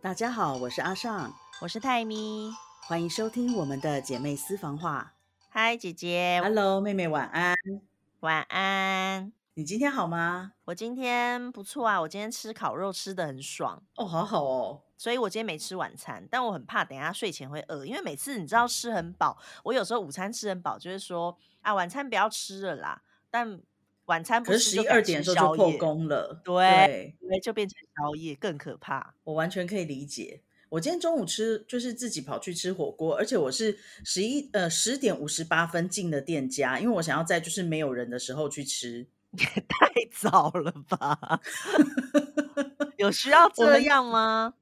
大家好，我是阿尚，我是泰咪，欢迎收听我们的姐妹私房话。嗨，姐姐 Hello，妹妹晚安。晚安。你今天好吗？我今天不错啊，我今天吃烤肉吃的很爽，哦，好好哦。所以我今天没吃晚餐，但我很怕等一下睡前会饿，因为每次你知道吃很饱，我有时候午餐吃很饱，就是说啊晚餐不要吃了啦，但晚餐不可是十一二点的时候就破功了，对，就变成宵夜，更可怕。我完全可以理解。我今天中午吃就是自己跑去吃火锅，而且我是十一呃十点五十八分进的店家，因为我想要在就是没有人的时候去吃。也 太早了吧？有需要 这样吗？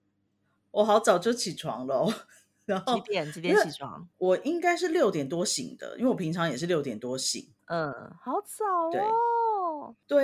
我好早就起床了，然后几点几点起床？我应该是六点多醒的，因为我平常也是六点多醒。嗯，好早哦。对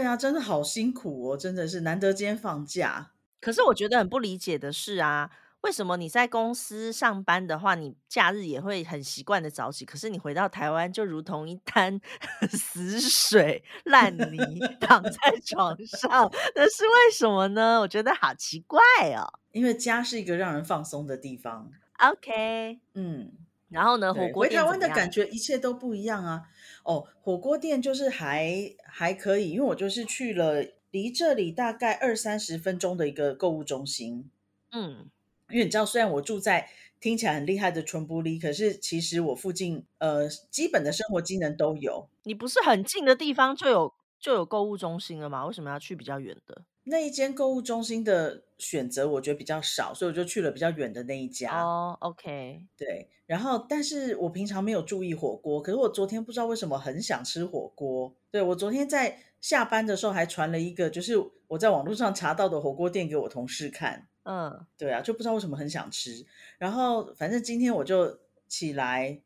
啊，真的好辛苦哦，真的是难得今天放假。可是我觉得很不理解的是啊。为什么你在公司上班的话，你假日也会很习惯的早起？可是你回到台湾，就如同一滩 死水烂泥，躺在床上，那是为什么呢？我觉得好奇怪哦。因为家是一个让人放松的地方。OK，嗯，然后呢，火锅回台湾的感觉一切都不一样啊。哦，火锅店就是还还可以，因为我就是去了离这里大概二三十分钟的一个购物中心。嗯。因为你知道，虽然我住在听起来很厉害的纯玻璃，可是其实我附近呃基本的生活机能都有。你不是很近的地方就有就有购物中心了吗？为什么要去比较远的？那一间购物中心的选择我觉得比较少，所以我就去了比较远的那一家。哦，OK，对。然后，但是我平常没有注意火锅，可是我昨天不知道为什么很想吃火锅。对我昨天在下班的时候还传了一个，就是我在网络上查到的火锅店给我同事看。嗯，对啊，就不知道为什么很想吃。然后反正今天我就起来，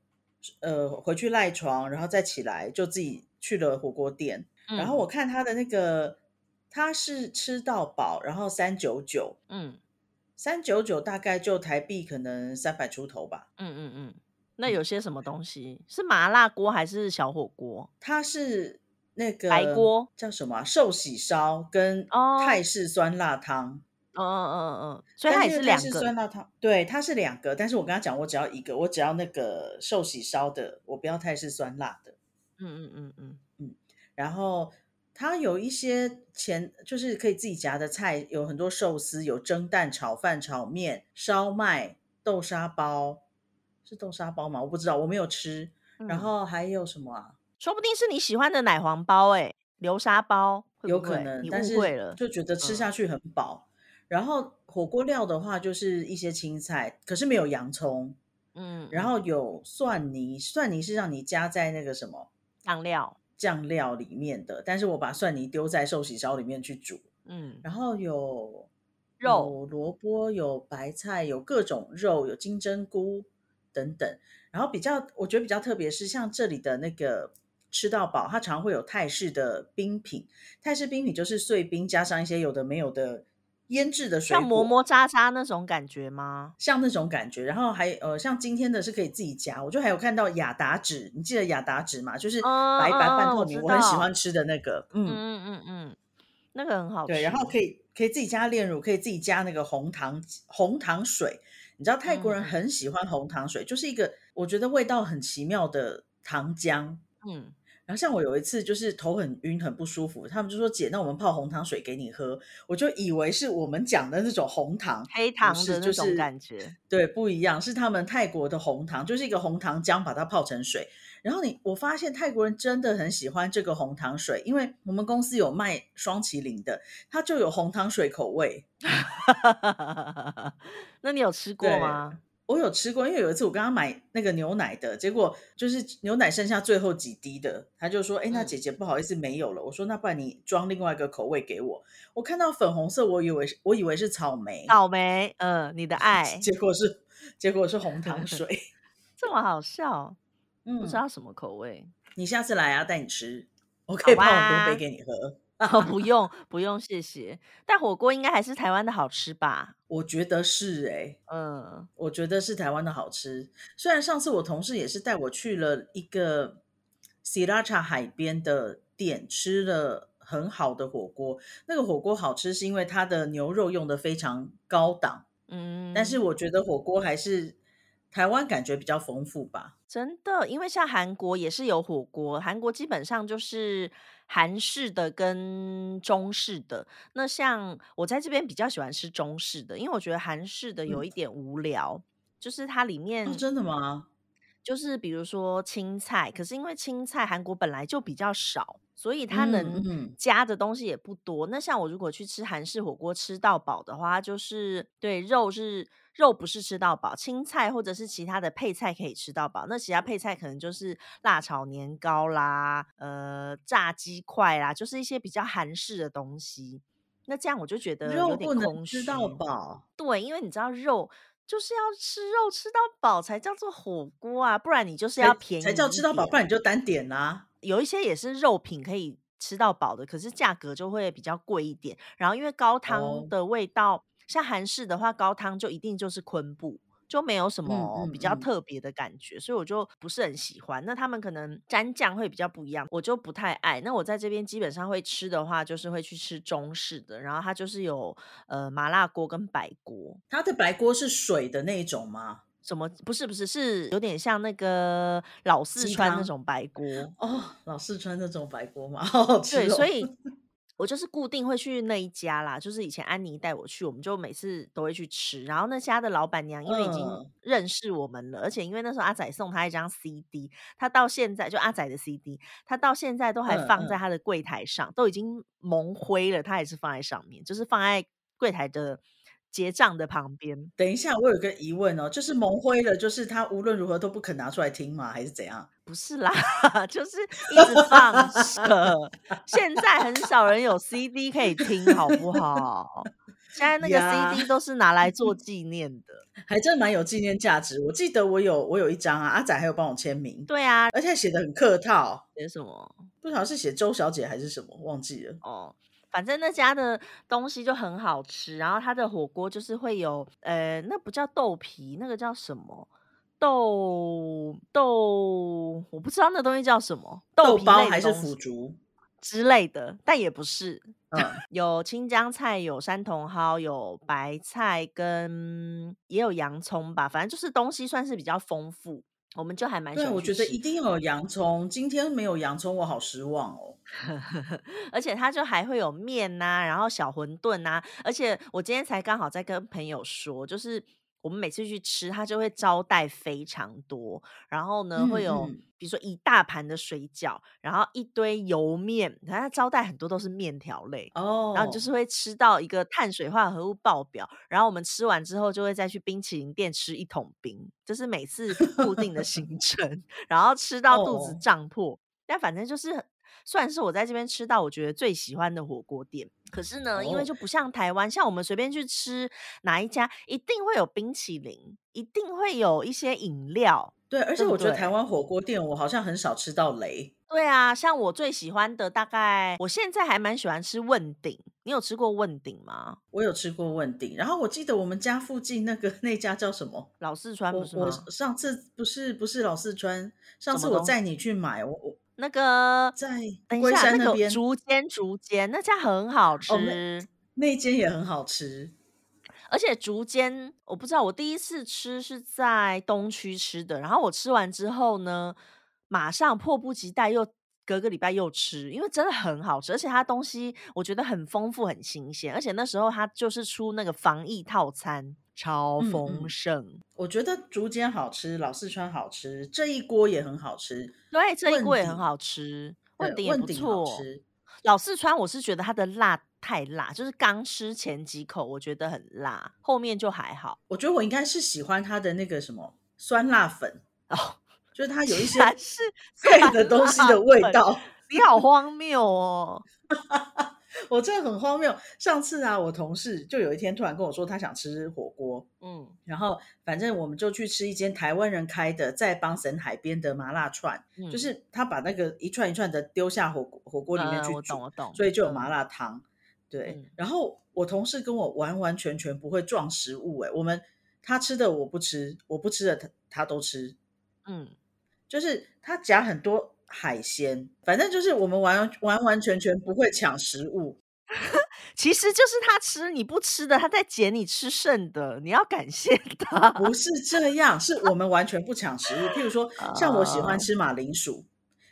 呃，回去赖床，然后再起来就自己去了火锅店。然后我看他的那个，他是吃到饱，然后三九九，嗯，三九九大概就台币可能三百出头吧。嗯嗯嗯，那有些什么东西？是麻辣锅还是小火锅？它是那个白锅，叫什么？寿喜烧跟泰式酸辣汤。嗯嗯嗯嗯，所以它也是两个酸辣汤，对，它是两个。但是我跟他讲，我只要一个，我只要那个寿喜烧的，我不要泰式酸辣的。嗯嗯嗯嗯嗯。然后它有一些前就是可以自己夹的菜，有很多寿司，有蒸蛋、炒饭、炒面、烧麦、豆沙包，是豆沙包吗？我不知道，我没有吃。然后还有什么啊？说不定是你喜欢的奶黄包，哎，流沙包，有可能，你误会了，就觉得吃下去很饱。然后火锅料的话，就是一些青菜，可是没有洋葱，嗯，然后有蒜泥，蒜泥是让你加在那个什么酱料酱料里面的，但是我把蒜泥丢在寿喜烧里面去煮，嗯，然后有肉、萝卜、有白菜、有各种肉、有金针菇等等，然后比较我觉得比较特别是像这里的那个吃到饱，它常会有泰式的冰品，泰式冰品就是碎冰加上一些有的没有的。腌制的水像磨磨渣渣那种感觉吗？像那种感觉，然后还呃，像今天的是可以自己夹，我就还有看到雅达纸，你记得雅达纸吗？就是白白半透明，我很喜欢吃的那个，嗯嗯嗯嗯，那个很好吃。对，然后可以可以自己加炼乳，可以自己加那个红糖红糖水。你知道泰国人很喜欢红糖水，就是一个我觉得味道很奇妙的糖浆，嗯。然后像我有一次就是头很晕很不舒服，他们就说姐，那我们泡红糖水给你喝，我就以为是我们讲的那种红糖黑糖的那种感觉，对，不一样，是他们泰国的红糖，就是一个红糖浆把它泡成水。然后你我发现泰国人真的很喜欢这个红糖水，因为我们公司有卖双麒麟的，它就有红糖水口味。那你有吃过吗？我有吃过，因为有一次我刚刚买那个牛奶的结果，就是牛奶剩下最后几滴的，他就说：“哎，那姐姐不好意思没有了。”我说：“那不然你装另外一个口味给我。”我看到粉红色，我以为是我以为是草莓，草莓，嗯，你的爱，结果是结果是红糖水，这么好笑，嗯，不知道什么口味，你下次来啊，带你吃，我可以泡很多杯给你喝。哦，不用不用，谢谢。但火锅应该还是台湾的好吃吧？我觉得是哎，嗯，我觉得是台湾的好吃。虽然上次我同事也是带我去了一个 Siracha 海边的店，吃了很好的火锅。那个火锅好吃是因为它的牛肉用的非常高档，嗯但是我觉得火锅还是台湾感觉比较丰富吧。真的，因为像韩国也是有火锅，韩国基本上就是韩式的跟中式的。那像我在这边比较喜欢吃中式的，因为我觉得韩式的有嗯，一点无聊，就是它里哦，面真的吗？就是比如说青菜，可是因为青菜韩国本来就比较少，所以它嗯能嗯，加的东西也不多。那像我如果去吃韩式火锅吃到饱的话，就是对肉是肉不是吃到饱，青菜或者是其他的配菜可以吃到饱。那其他配菜可能就是辣炒年糕啦，呃，炸鸡块啦，就是一些比较韩式的东西。那这样我就觉得有点肉不能空吃到虚。饱。对，因为你知道肉就是要吃肉吃到饱才叫做火锅啊，不然你就是要便宜才叫吃到饱。不然你就单点啦、有一些也是肉品可以吃到饱的，可是价格就会比较贵一点。然后因为高汤哦，的味道，像韩式的话，高汤就一定就是昆布。就没有什嗯么比较特别的感觉，所以我就不是很喜欢。那他们可能蘸酱会比较不一样，我就不太爱。那我在这边基本上会吃的话，就是会去吃中式的，然后它就是有呃麻辣锅跟白锅。它的白锅是水的那一种吗？什么？不是不是，是有点像那个老四？川那种白锅。哦，老四川那种白锅嘛，好好吃对，所哦。以我就是固定会去那一家啦，就是以前安妮带我去，我们就每次都会去吃。然后那家的老板娘因为已经嗯，认识我们了，而且因为那时候阿仔送她一张 CD，她到现在就阿仔的 CD，她到现在都还放在她的柜台上，都已经蒙灰了，她还是放在上面，就是放在柜台的结账的旁边。等一下，我有个疑问哦，就是蒙灰了，就是他无论如何都不肯拿出来听吗？还是怎样？不是啦，就是一直放着。现在很少人有 CD 可以听，好不好？现在那个，CD 都是拿来做 纪念的。还真蛮有纪念价值。我记得我有我有一张啊，阿仔还有帮我签名，对啊，而且写的很客套，写什么？不晓得是写周小姐还是什么，忘记了。哦，反正那家的东西就很好吃，然后它的火锅就是会有，呃，那不叫豆皮，那个叫什么？豆豆，我不知道那东西叫什么，豆豆皮类还是腐竹？之类的，但也不是。嗯，有青江菜，有山茼蒿，有白菜，跟也有洋葱吧，反正就是东西算是比较丰富，我们就还蛮喜对，欢我觉得一。定要有洋葱，今天没有洋葱，我好失望哦。而且它就还会有面呐、然后小馄饨呐、而且我今天才刚好在跟朋友说，就是我们每次去吃，它就会招待非常多，然后呢会嗯有嗯，比如说一大盘的水饺，然后一堆油面，然后它招待很多都是面条类。然后你就哦，是会吃到一个碳水化合物爆表，然后我们吃完之后就会再去冰淇淋店吃一桶冰，这是每次固定的行 程，然后吃到肚子哦，胀破。但反正就是很算是我在这边吃到我觉得最喜欢的火锅店。可是呢，因为哦，就不像台湾，像我们随便去吃哪一家，一定会有冰淇淋，一定会有一些饮料，对，而且我觉得台？湾火锅店我好像很少吃到雷。对啊，像我最喜欢的，大概我现在还蛮喜欢吃问鼎。你有吃过问鼎吗？我有吃过问鼎，然后我记得我们家附近那个 那家叫什么？老四川不我我是吗？上次不是不是老四川，上次我载你去买，我我那个，在龟等一下，那个竹间竹间那家很好哦，那吃，那间也很好吃。而且竹间我不知道，我第一次吃是在东区吃的，然后我吃完之后呢，马上迫不及待又隔个礼拜又吃，因为真的很好吃，而且它东西我觉得很丰富、很新鲜，而且那时候它就是出那个防疫套餐，超嗯丰嗯，盛。我觉得竹间好吃，老四川好吃，这一锅也很好吃。对，这一锅也很好吃，问对，鼎也不错。老四川我是觉得它的辣太辣，就是刚吃前几口我觉得很辣，后面就还好。我觉得我应该是喜欢它的那个什么酸辣粉，哦，就是它有一些是配的东西的味，道。你好荒谬哦！我真的很荒谬。上次啊，我同事就有一天突然跟我说，他想吃火锅，嗯然后反正我们就去吃一间台湾人开的在邦神海边的麻辣串，就嗯，是他把那个一串一串的丢下火锅火锅里面呃，去我懂，煮，我懂，所以就有麻嗯辣汤。对，嗯，然后我同事跟我完完全全不会撞食物、欸，我们他吃的我不吃，我不吃的他他都吃，嗯，就是他夹很多海鲜，反正就是我们完完完全全不会抢食物。其实就是他吃你不吃的，他在捡你吃剩的，你要感谢他。不是这样，是我们完全不抢食物。譬如说，像我喜欢哦吃马铃薯，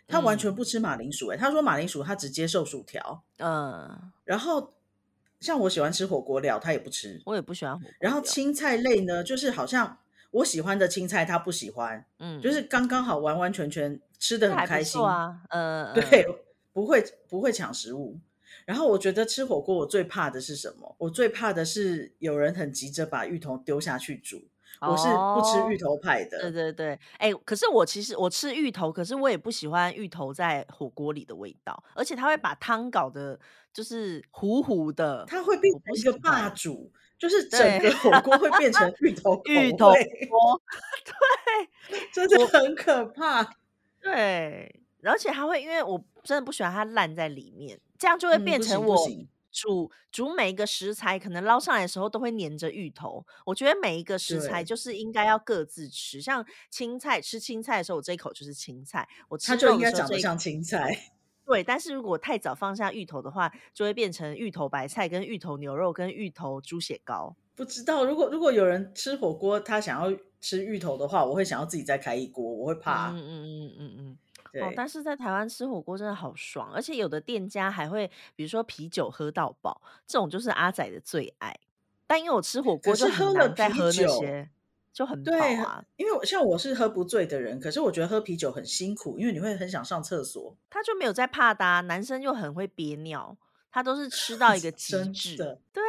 他完嗯全不吃马铃薯、欸。他说马铃薯他只接受薯条，嗯，然后像我喜欢吃火锅料，他也不吃。我也不喜欢火锅然后青菜类呢，就是好像我喜欢的青菜他不喜欢，嗯，就是刚刚好完完全全吃的很开心。错啊，呃，对嗯，，不会不会抢食物。然后我觉得吃火锅我最怕的是什么？我最怕的是有人很急着把芋头丢下去煮。我是不吃芋哦，头派对的，对对对，哎，可是我其实我吃芋头，可是我也不喜欢芋头在火锅里的味道，而且它会把汤搞得就是糊糊的，它会变成一个。霸主，就是整，个火锅会变成芋头 口芋头对，我真的很可怕。对，而且它会，因为我真的不喜欢它烂在里面，这样就会嗯，变成我煮煮每一个食材，可能捞上来的时候都会粘着芋头。我觉得每一个食材，就是应该要各自吃，像青菜吃青菜的时候，我这一口就是青菜；我吃它就应该长得像青菜。对，但是如果太早放下芋头的话，就会变成芋头白菜、跟芋头牛肉、跟芋头猪血糕。不知道，如果如果有人吃火锅，他想要吃芋头的话，我会想要自己再开一锅，我会嗯怕。嗯嗯嗯嗯嗯。哦，对，但是在台湾吃火锅真的好爽，而且有的店家还会，比如说啤酒喝到饱，这种就是阿仔的最爱。但因为我吃火可锅就很难再喝那酒，些，就很饱对，啊。因为我像我是喝不醉的人，可是我觉得喝啤酒很辛苦，因为你会很想上厕所。他就没有在怕的啊，男生又很会憋尿，他都是吃到一个极真致。的，对，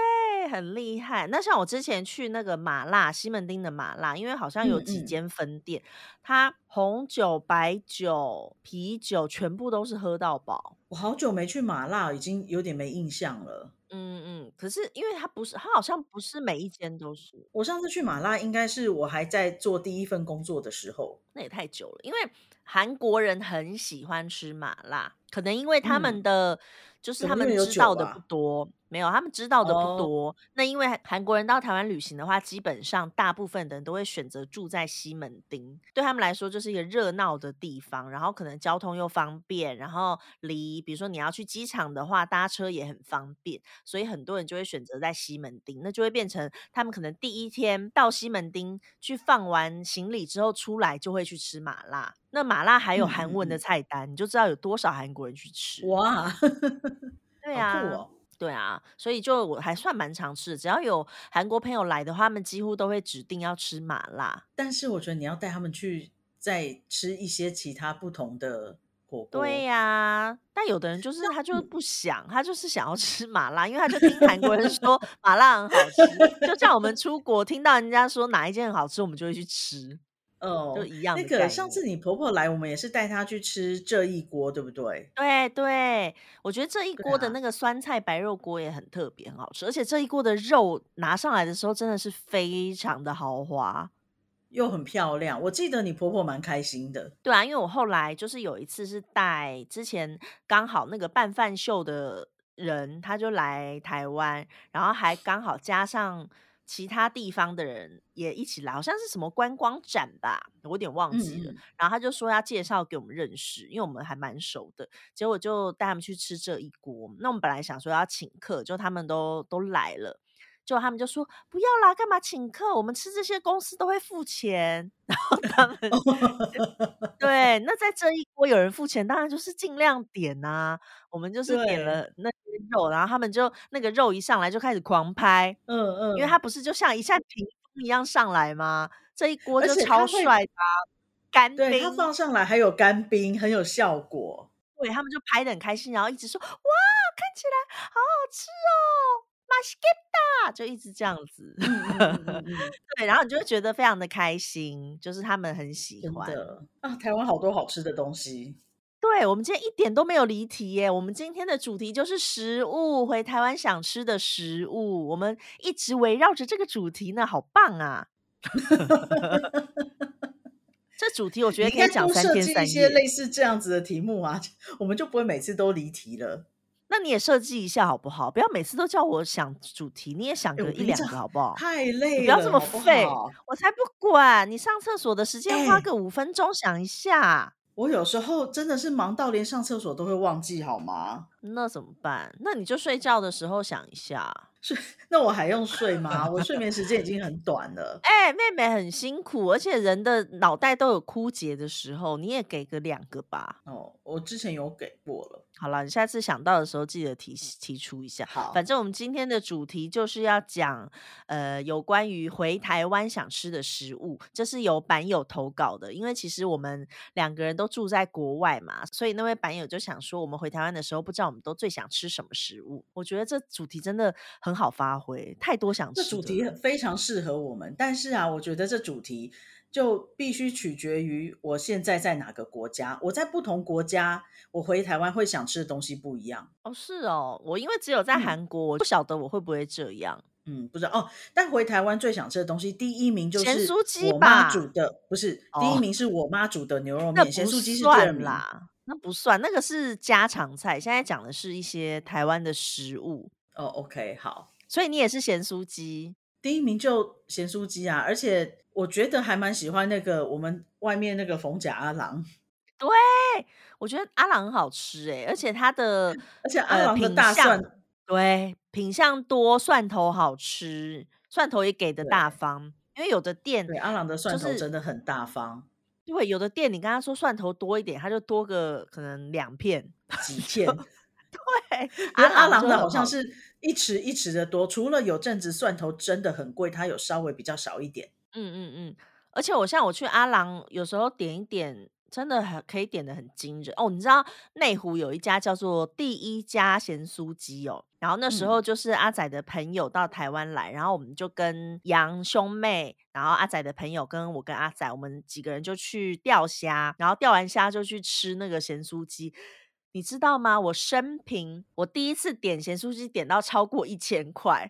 很厉害。那像我之前去那个麻辣西门町的麻辣，因为好像有几间分店，它红酒、白酒、啤酒全部都是喝到饱。我好久没去麻辣，已经有点没印象了。嗯嗯，可是因为它不是，它好像不是每一间都是，我上次去麻辣，应该是我还在做第一份工作的时候。那也太久了。因为韩国人很喜欢吃麻辣，可能因为他们嗯，的就是他们知道的不？多，没有他们知道的不哦，多。那因为韩国人到台湾旅行的话，基本上大部分的人都会选择住在西门町，对他们来说就是一个热闹的地方，然后可能交通又方便，然后离比如说你要去机场的话，搭车也很方便，所以很多人就会选择在西门町，那就会变成他们可能第一天到西门町去放完行李之后出来就会去吃麻辣。那麻辣还有韩文的嗯，菜单，你就知道有多少韩国人去吃。哇，对啊，哦！对啊，所以就我还算蛮常吃的，只要有韩国朋友来的话，他们几乎都会指定要吃麻辣。但是我觉得你要带他们去再吃一些其他不同的火对锅。呀、但有的人就是他就是，不想，他就是想要吃麻辣，因为他就听韩国人说麻辣很好吃，就像我们出国听到人家说哪一件很好吃，我们就会去吃，就哦，一样那。个上次你婆婆来，我们也是带她去吃这一锅，对不对？对对，我觉得这一对锅的啊，那个酸菜白肉锅也很特别，很好吃，而且这一锅的肉拿上来的时候真的是非常的豪华。又很漂亮。我记得你婆婆蛮开心的。对啊，因为我后来就是有一次是带之前刚好那个办饭秀的人，他就来台湾，然后还刚好加上其他地方的人也一起来，好像是什么观光展吧，我有点忘嗯记了。嗯，然后他就说要介绍给我们认识，因为我们还蛮熟的。结果就带他们去吃这一锅。那我们本来想说要请客，就他们都都来了。就他们就说不要啦，干嘛请客？我们吃这些公司都会付钱。然后他们对，那在这一锅有人付钱，当然就是尽量点呐、我们就是点，了那些肉，然后他们就那个肉一上来就开始狂拍，嗯嗯因为它嗯，不是就像一下屏风一样上来吗？这一锅就超帅的啊、干对，它冰，放上来还有干冰，很有效果。对他们就拍的很开心，然后一直说哇，看起来好好吃哦，马西给达，就一直这样子。对，然后你就会觉得非常的开心，就是他们很喜欢。的啊，台湾好多好吃的东西。对，我们今天一点都没有离题耶。我们今天的主题就是食物，回台湾想吃的食物，我们一直围绕着这个主题呢，好棒啊！这主题我觉得可以讲多设三天三计一些类。似这样子的题目啊，我们就不会每次都离题了。那你也设计一下好不好？不要每次都叫我想主题，你也想哎，个一两个好不好？太累了，不要这么废，好？我才不管。你上厕所的时间花哎，个五分钟想一下。我有时候真的是忙到连上厕所都会忘记，好吗？那怎么办？那你就睡觉的时候想一下。睡，那我还用睡吗？我睡眠时间已经很短了。哎、妹妹很辛苦，而且人的脑袋都有枯竭的时候，你也给个两个吧。哦，我之前有给过了。好了，你下次想到的时候记得提提出一下。好，反正我们今天的主题就是要讲，呃，有关于回台湾想吃的食物，这是由版友投稿的。因为其实我们两个人都住在国外嘛，所以那位版友就想说，我们回台湾的时候，不知道我们都最想吃什么食物。我觉得这主题真的很好发挥，太多想吃的这主题非常适合我们，但是啊，我觉得这主题就必须取决于我现在在哪个国家。我在不同国家，我回台湾会想吃的东西不一样。哦，是哦，我因为只有在嗯韩国，我不晓得我会不会这样。嗯，不知道哦。但回台湾最想吃的东西，第一名就是我妈煮的，不是哦第一名是我妈煮的牛肉那面，咸酥鸡是第二算名。啦，那不算，那个是家常菜。现在讲的是一些台湾的食物，哦，OK，好，所以你也是咸酥鸡第一名就咸酥鸡啊，而且我觉得还蛮喜欢那个我们外面那个逢甲阿郎，对我觉得阿郎很好吃诶、而且它的 而且阿呃郎的大蒜对品相多，蒜头好吃，蒜头也给的大方。因为有的店对阿郎的蒜头真的很大方，对有的店你跟他说蒜头多一点，他就多个可能两片。几 片。对，阿阿郎的好好像是一匙一匙的多，除了有阵子蒜头真的很贵，它有稍微比较少一点。嗯嗯嗯，而且我像我去阿郎，有时候点一点，真的很可以点的很惊人哦。你知道内湖有一家叫做第一家咸酥鸡哦，然后那时嗯候就是阿仔的朋友到台湾来，然后我们就跟杨兄妹，然后阿仔的朋友跟我跟阿仔，我们几个人就去钓虾，然后钓完虾就去吃那个咸酥鸡。你知道吗？我生平我第一次点咸酥鸡点到超过一千块，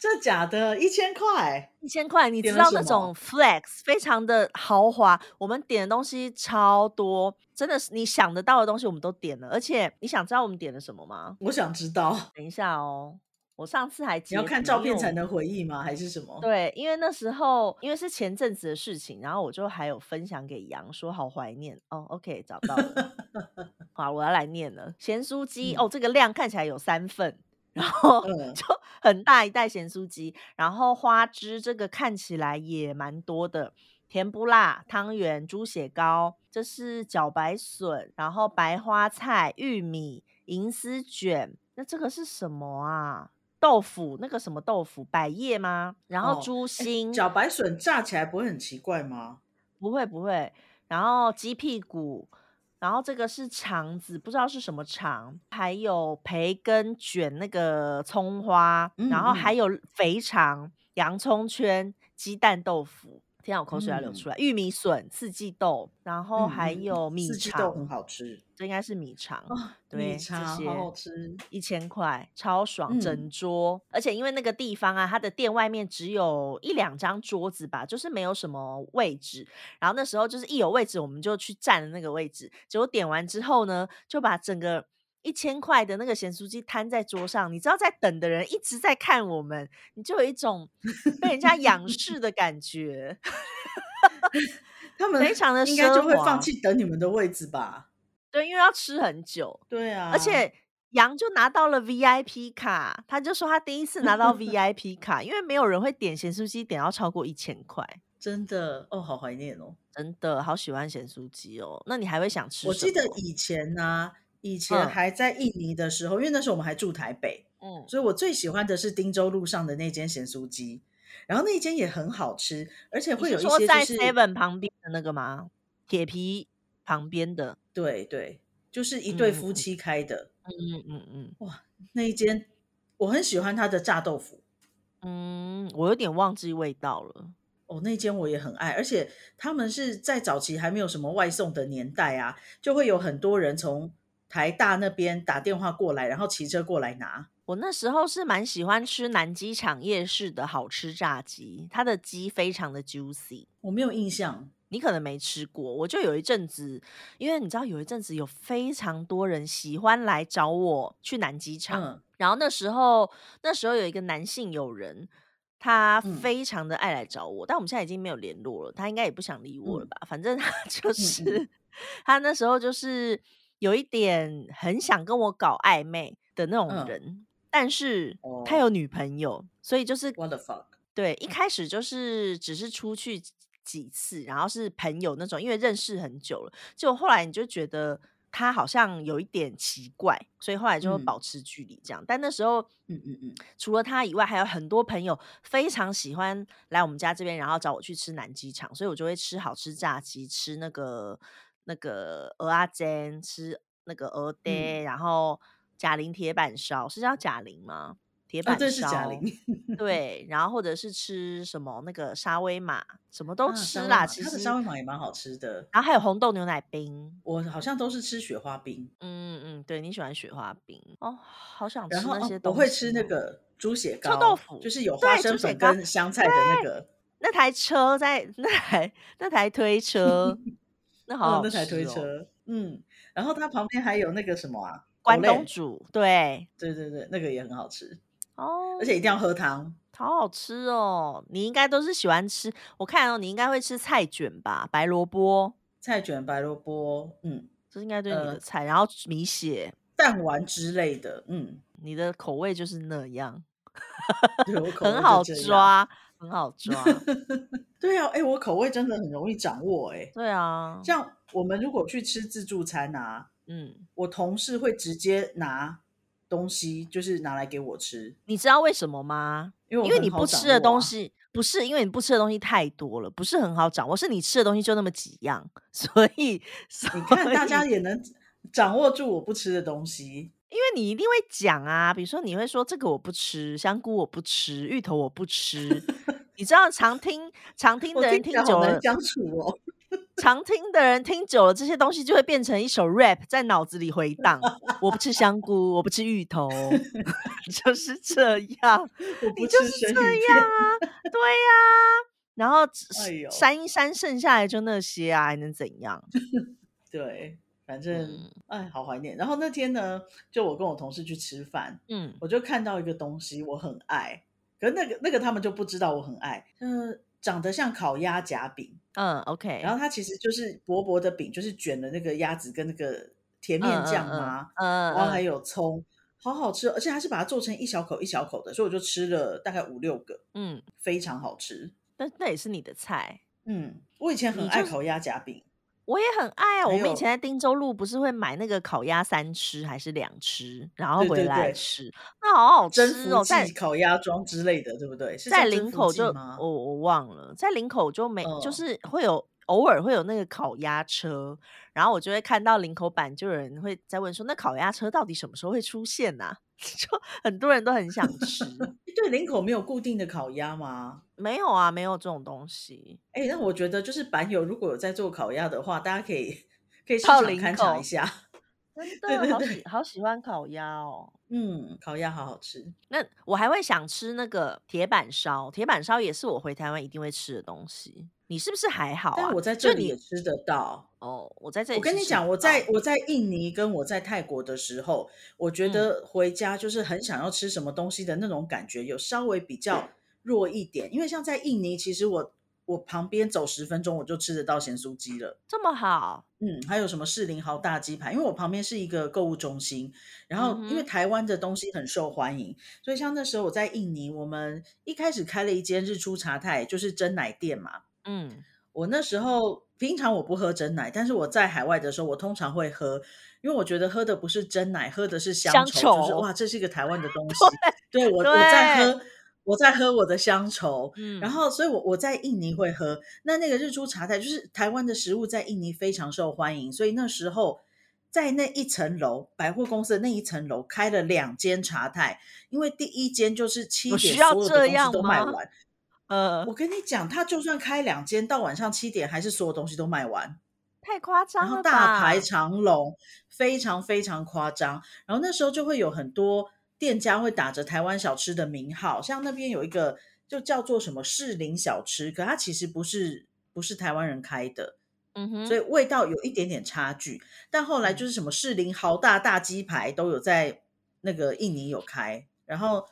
这假的，一千块，一千块，你知道那种 flex 非常的豪华，我们点的东西超多，真的是你想得到的东西我们都点了。而且你想知道我们点了什么吗？我想知道，等一下哦，我上次还你要看照片才能回忆吗？还是什么？对，因为那时候因为是前阵子的事情，然后我就还有分享给杨说好怀念哦。OK，找到了，好，我要来念了。咸酥鸡、嗯哦，这个量看起来有三份，然后嗯就很大一袋咸酥鸡，然后花枝这个看起来也蛮多的。甜不辣、汤圆、猪血糕，这是茭白笋，然后白花菜、玉米、银丝卷，那这个是什么啊？豆腐，那个什么豆腐，百叶吗？然后哦猪心，茭白笋炸起来不会很奇怪吗？不会不会，然后鸡屁股，然后这个是肠子，不知道是什么肠，还有培根卷那个葱花，然后嗯还有肥肠、洋葱圈、鸡蛋豆腐。天啊，我口水要流嗯出来！玉米笋、四季豆，然后还有米四季豆肠，很好吃这应该是米肠。啊，对，米肠好好吃。一千块，超爽，嗯整桌。而且因为那个地方啊，它的店外面只有一两张桌子吧，就是没有什么位置。然后那时候就是一有位置，我们就去占了那个位置。结果点完之后呢，就把整个一千块的那个咸酥鸡摊在桌上。你知道，在等的人一直在看我们，你就有一种被人家仰视的感觉。他们非常的应该就会放弃等你们的位置吧？对，因为要吃很久。对啊，而且杨就拿到了 VIP 卡，他就说他第一次拿到 VIP 卡，因为没有人会点咸酥鸡点到超过一千块，真的哦，好怀念哦。真的好喜欢咸酥鸡哦。那你还会想吃我记得以前呢、以前嗯还在印尼的时候，因为那时候我们还住台北，嗯，所以我最喜欢的是汀州路上的那间咸酥鸡，然后那一间也很好吃，而且你会有一些就是 Seven 旁边的那个吗？铁皮旁边的，对对，就是一对夫妻开的、嗯嗯嗯哇那一间，我很喜欢它的炸豆腐。嗯，我有点忘记味道了。哦，那间我也很爱，而且他们是在早期还没有什么外送的年代啊，就会有很多人从台大那边打电话过来，然后骑车过来拿。我那时候是蛮喜欢吃南机场夜市的好吃炸鸡，它的鸡非常的 juicy。我没有印象，你可能没吃过，我就有一阵子，因为你知道有一阵子有非常多人喜欢来找我去南机场，嗯，然后那时候那时候有一个男性友人，他嗯非常的爱来找我，但我们现在已经没有联络了，他应该也不想理我了嗯吧？反正他 就嗯是 他那时候就是有一点很想跟我搞暧昧的那种嗯人，但是他哦有女朋友，所以就是，what the fuck？对，一开始就是只是出去几几次，然后是朋友那种，因为认识很久了。结果后来你就觉得他好像有一点奇怪，所以后来就会嗯保持距离这样。但那时候，嗯嗯嗯，除了他以外，还有很多朋友非常喜欢来我们家这边，然后找我去吃南机场，所以我就会吃好吃炸鸡，吃那个那个鹅阿煎，吃那个鹅爹，然后贾玲铁板烧是叫贾玲吗？铁哦，板对，是贾烧，玲，对，然后或者是吃什么那个沙威玛，什么都啊，吃啦。其它的沙，威玛也蛮好吃的。然后还有红豆牛奶冰，我好像都是吃雪花冰，嗯嗯，对你喜欢雪花冰哦，好想吃那些我会东西哦。吃那个猪血臭豆，腐，就是有花生粉，跟香菜的那个，那台车在 那台那台推车，那好那台推。车，嗯，然后它旁边还有那个什么啊，关东煮，对，对对对，那个也很好吃哦，而哦，且一定要喝汤。好好吃哦。你应该都是喜欢吃，我看哦，你应该会吃菜卷吧，白萝卜，菜卷、白萝卜，嗯，这应该对你的呃，菜，然后米血。蛋丸之类的，嗯，你的口味就是那样，对我口 很好。抓，很好抓。对啊，哎，我口味真的很容易掌握，哎，对啊，像我们如果去吃自助餐啊，嗯，我同事会直接拿东西，就是拿来给我吃，你知道为什么吗？因为我因为你不吃的。东西，不是因为你不吃的东西太多了，不是很好掌握，是你吃的东西就那么几样，所以，所你看，大家，也能掌握住我不吃的东西。因为你一定会讲啊，比如说你会说这个我不吃，香菇我不吃，芋头我不吃。你知道常听常听的人听久了，难相处哦。常听的人听久了，这些东西就会变成一首 rap 在脑子里回荡。我不吃香菇，我不吃芋头，就是这样，你就是这样。啊，对呀、然后只哎呦，删一删，剩下来就那些啊，还能怎样？对，反正嗯哎，好怀念。然后那天呢，就我跟我同事去吃饭，嗯我就看到一个东西，我很爱，可是那个那个他们就不知道我很爱，呃，长得像烤鸭夹饼，嗯，OK，然后它其实就是薄薄的饼，就是卷了那个鸭子跟那个甜嗯面酱嗯嘛，嗯然后还嗯有葱，好好吃哦，而且还是把它做成一小口一小口的，所以我就吃了大概五六个，嗯，非常好吃。那那也是你的菜，嗯，我以前很爱烤鸭夹饼，我也很爱啊。我们以前在汀州路不是会买那个烤鸭三吃还是两吃，然后回来对，吃，那好好吃哦，在烤鸭庄之类的，对不对？在林口就？我我忘了，在林口就没就嗯，是会有偶尔会有那个烤鸭车，然后我就会看到林口版就有人会在问说，那烤鸭车到底什么时候会出现呐、就很多人都很想吃，对，林口没有固定的烤鸭吗？没有啊，没有这种东西。哎，那我觉得就是板友如果有在做烤鸭的话，大家可以可以市到林场勘察一，下。真对的对好喜对，好喜欢烤鸭哦。嗯，烤鸭好好吃。那我还会想吃那个铁板烧，铁板烧也是我回台湾一定会吃的东西。你是不是还好啊？但我在就这里也吃得到。哦，我在这里我跟你讲，我。在我在印尼跟我在泰国的时候，我觉嗯得回家就是很想要吃什么东西的那种感觉，有稍微比较弱一点。因为像在印尼，其实我我旁边走十分钟我就吃得到咸酥鸡了。这么好，嗯，还有什么士林豪大鸡排？因为我旁边是一个购物中心，然嗯后因为，台湾的东西很受欢迎，所以像那时候我在印尼，我们一开始开了一间日出茶太，就是真奶店嘛。嗯我那时候平常我不喝真奶，但是我在海外的时候，我通常会喝，因为我觉得喝的不是真奶，喝的是香乡愁，就是，哇，这是一个台湾的 东西。对我我在，喝，我在喝我的乡愁。嗯然嗯后，所以我我在印尼会喝。那那个日出茶太，就是台湾的食物在印尼非常受欢迎，所以那时候在那一层楼百货公司的那一层楼开了两间茶太，因为第一间就是七点所有的东西？都卖完。呃，我跟你讲，他就算开两间，到晚上七点还是所有东西都卖完，太夸然后张了大排吧？长龙，非常非常夸张。然后那时候就会有很多店家会打着台湾小吃的名号，像那边有一个就叫做什么士林小吃，可它其实不是不是台湾人开的，嗯哼，所以味道有一点点差距。但后来嗯就是什么士林豪大大鸡排都有在那个印尼有开，然后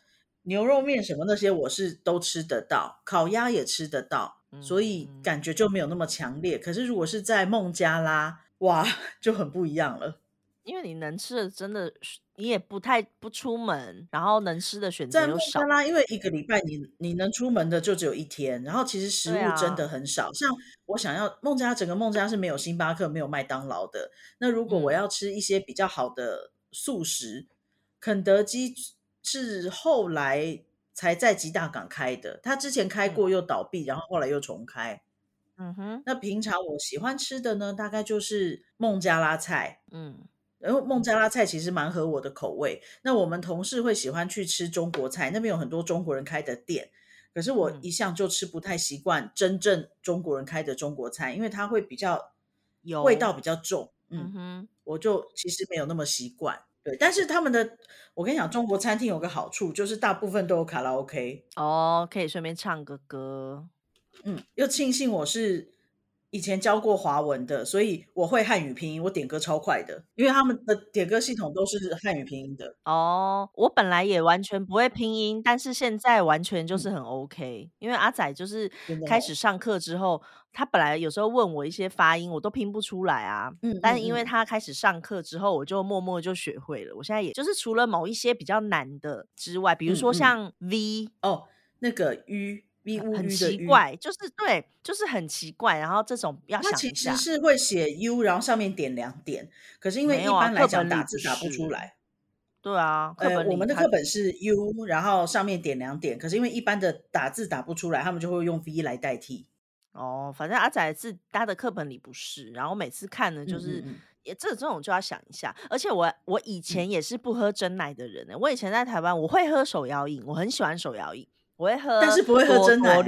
牛肉面什么那些我是都吃得到，烤鸭也吃得到，所以嗯感觉就没有那么强烈。可是如果是在孟加拉，哇，就很不一样了。因为你能吃的真的，你也不太不出门，然后能吃的选择在孟又少加。拉，因为一个礼拜你你能出门的就只有一天，然后其实食物真啊，的很少。像我想要孟加拉，整个孟加拉是没有星巴克、没有麦当劳的。那如果我嗯要吃一些比较好的素食，肯德基是后来才在吉大港开的，他之前开嗯过又倒闭，然后后来又重开。嗯哼，那平常我喜欢吃的呢，大概就是孟加拉菜。嗯然后孟加拉菜其实蛮合我的口味。那我们同事会喜欢去吃中国菜，那边有很多中国人开的店。可是我嗯一向就吃不太习惯真正中国人开的中国菜，因为它会比较有味道比较重。嗯嗯，哼，我就其实没有那么习惯。对，但是他们的，我跟你讲，中国餐厅有个好处，就是大部分都有卡拉 OK。哦，可以顺便唱个歌。嗯，又庆幸我是以前教过华文的，所以我会汉语拼音，我点歌超快的，因为他们的点歌系统都是汉语拼音的。哦，我本来也完全不会拼音，但是现在完全就嗯，是很 OK。因为阿仔就是。开始上课之后，他本来有时候问我一些发音，我都拼不出来啊。嗯但是因为他开始上课之后，我就默默就学会了。我现在也就是除了某一些比较难的之外，比如说像 V，哦，那个吁，v 乌很奇怪，就是对，就是很奇怪。然后这种要想一下，实是会写 u，然后上面点两点，可是因为一般来讲打字打不出。来。对啊，课呃，本里它我们的课本是 u，然后上面点两点，可是因为一般的打字打不出来，他们就会用 v 来代替。哦，反正阿仔的字他的课本里不是，然后每次看呢，就是嗯嗯嗯也这这种就要想一下。而且我我以嗯，前也是不喝真奶的人呢，我以前在台湾我会喝手摇饮，我很喜欢手摇饮，我会喝但是不会喝多真奶。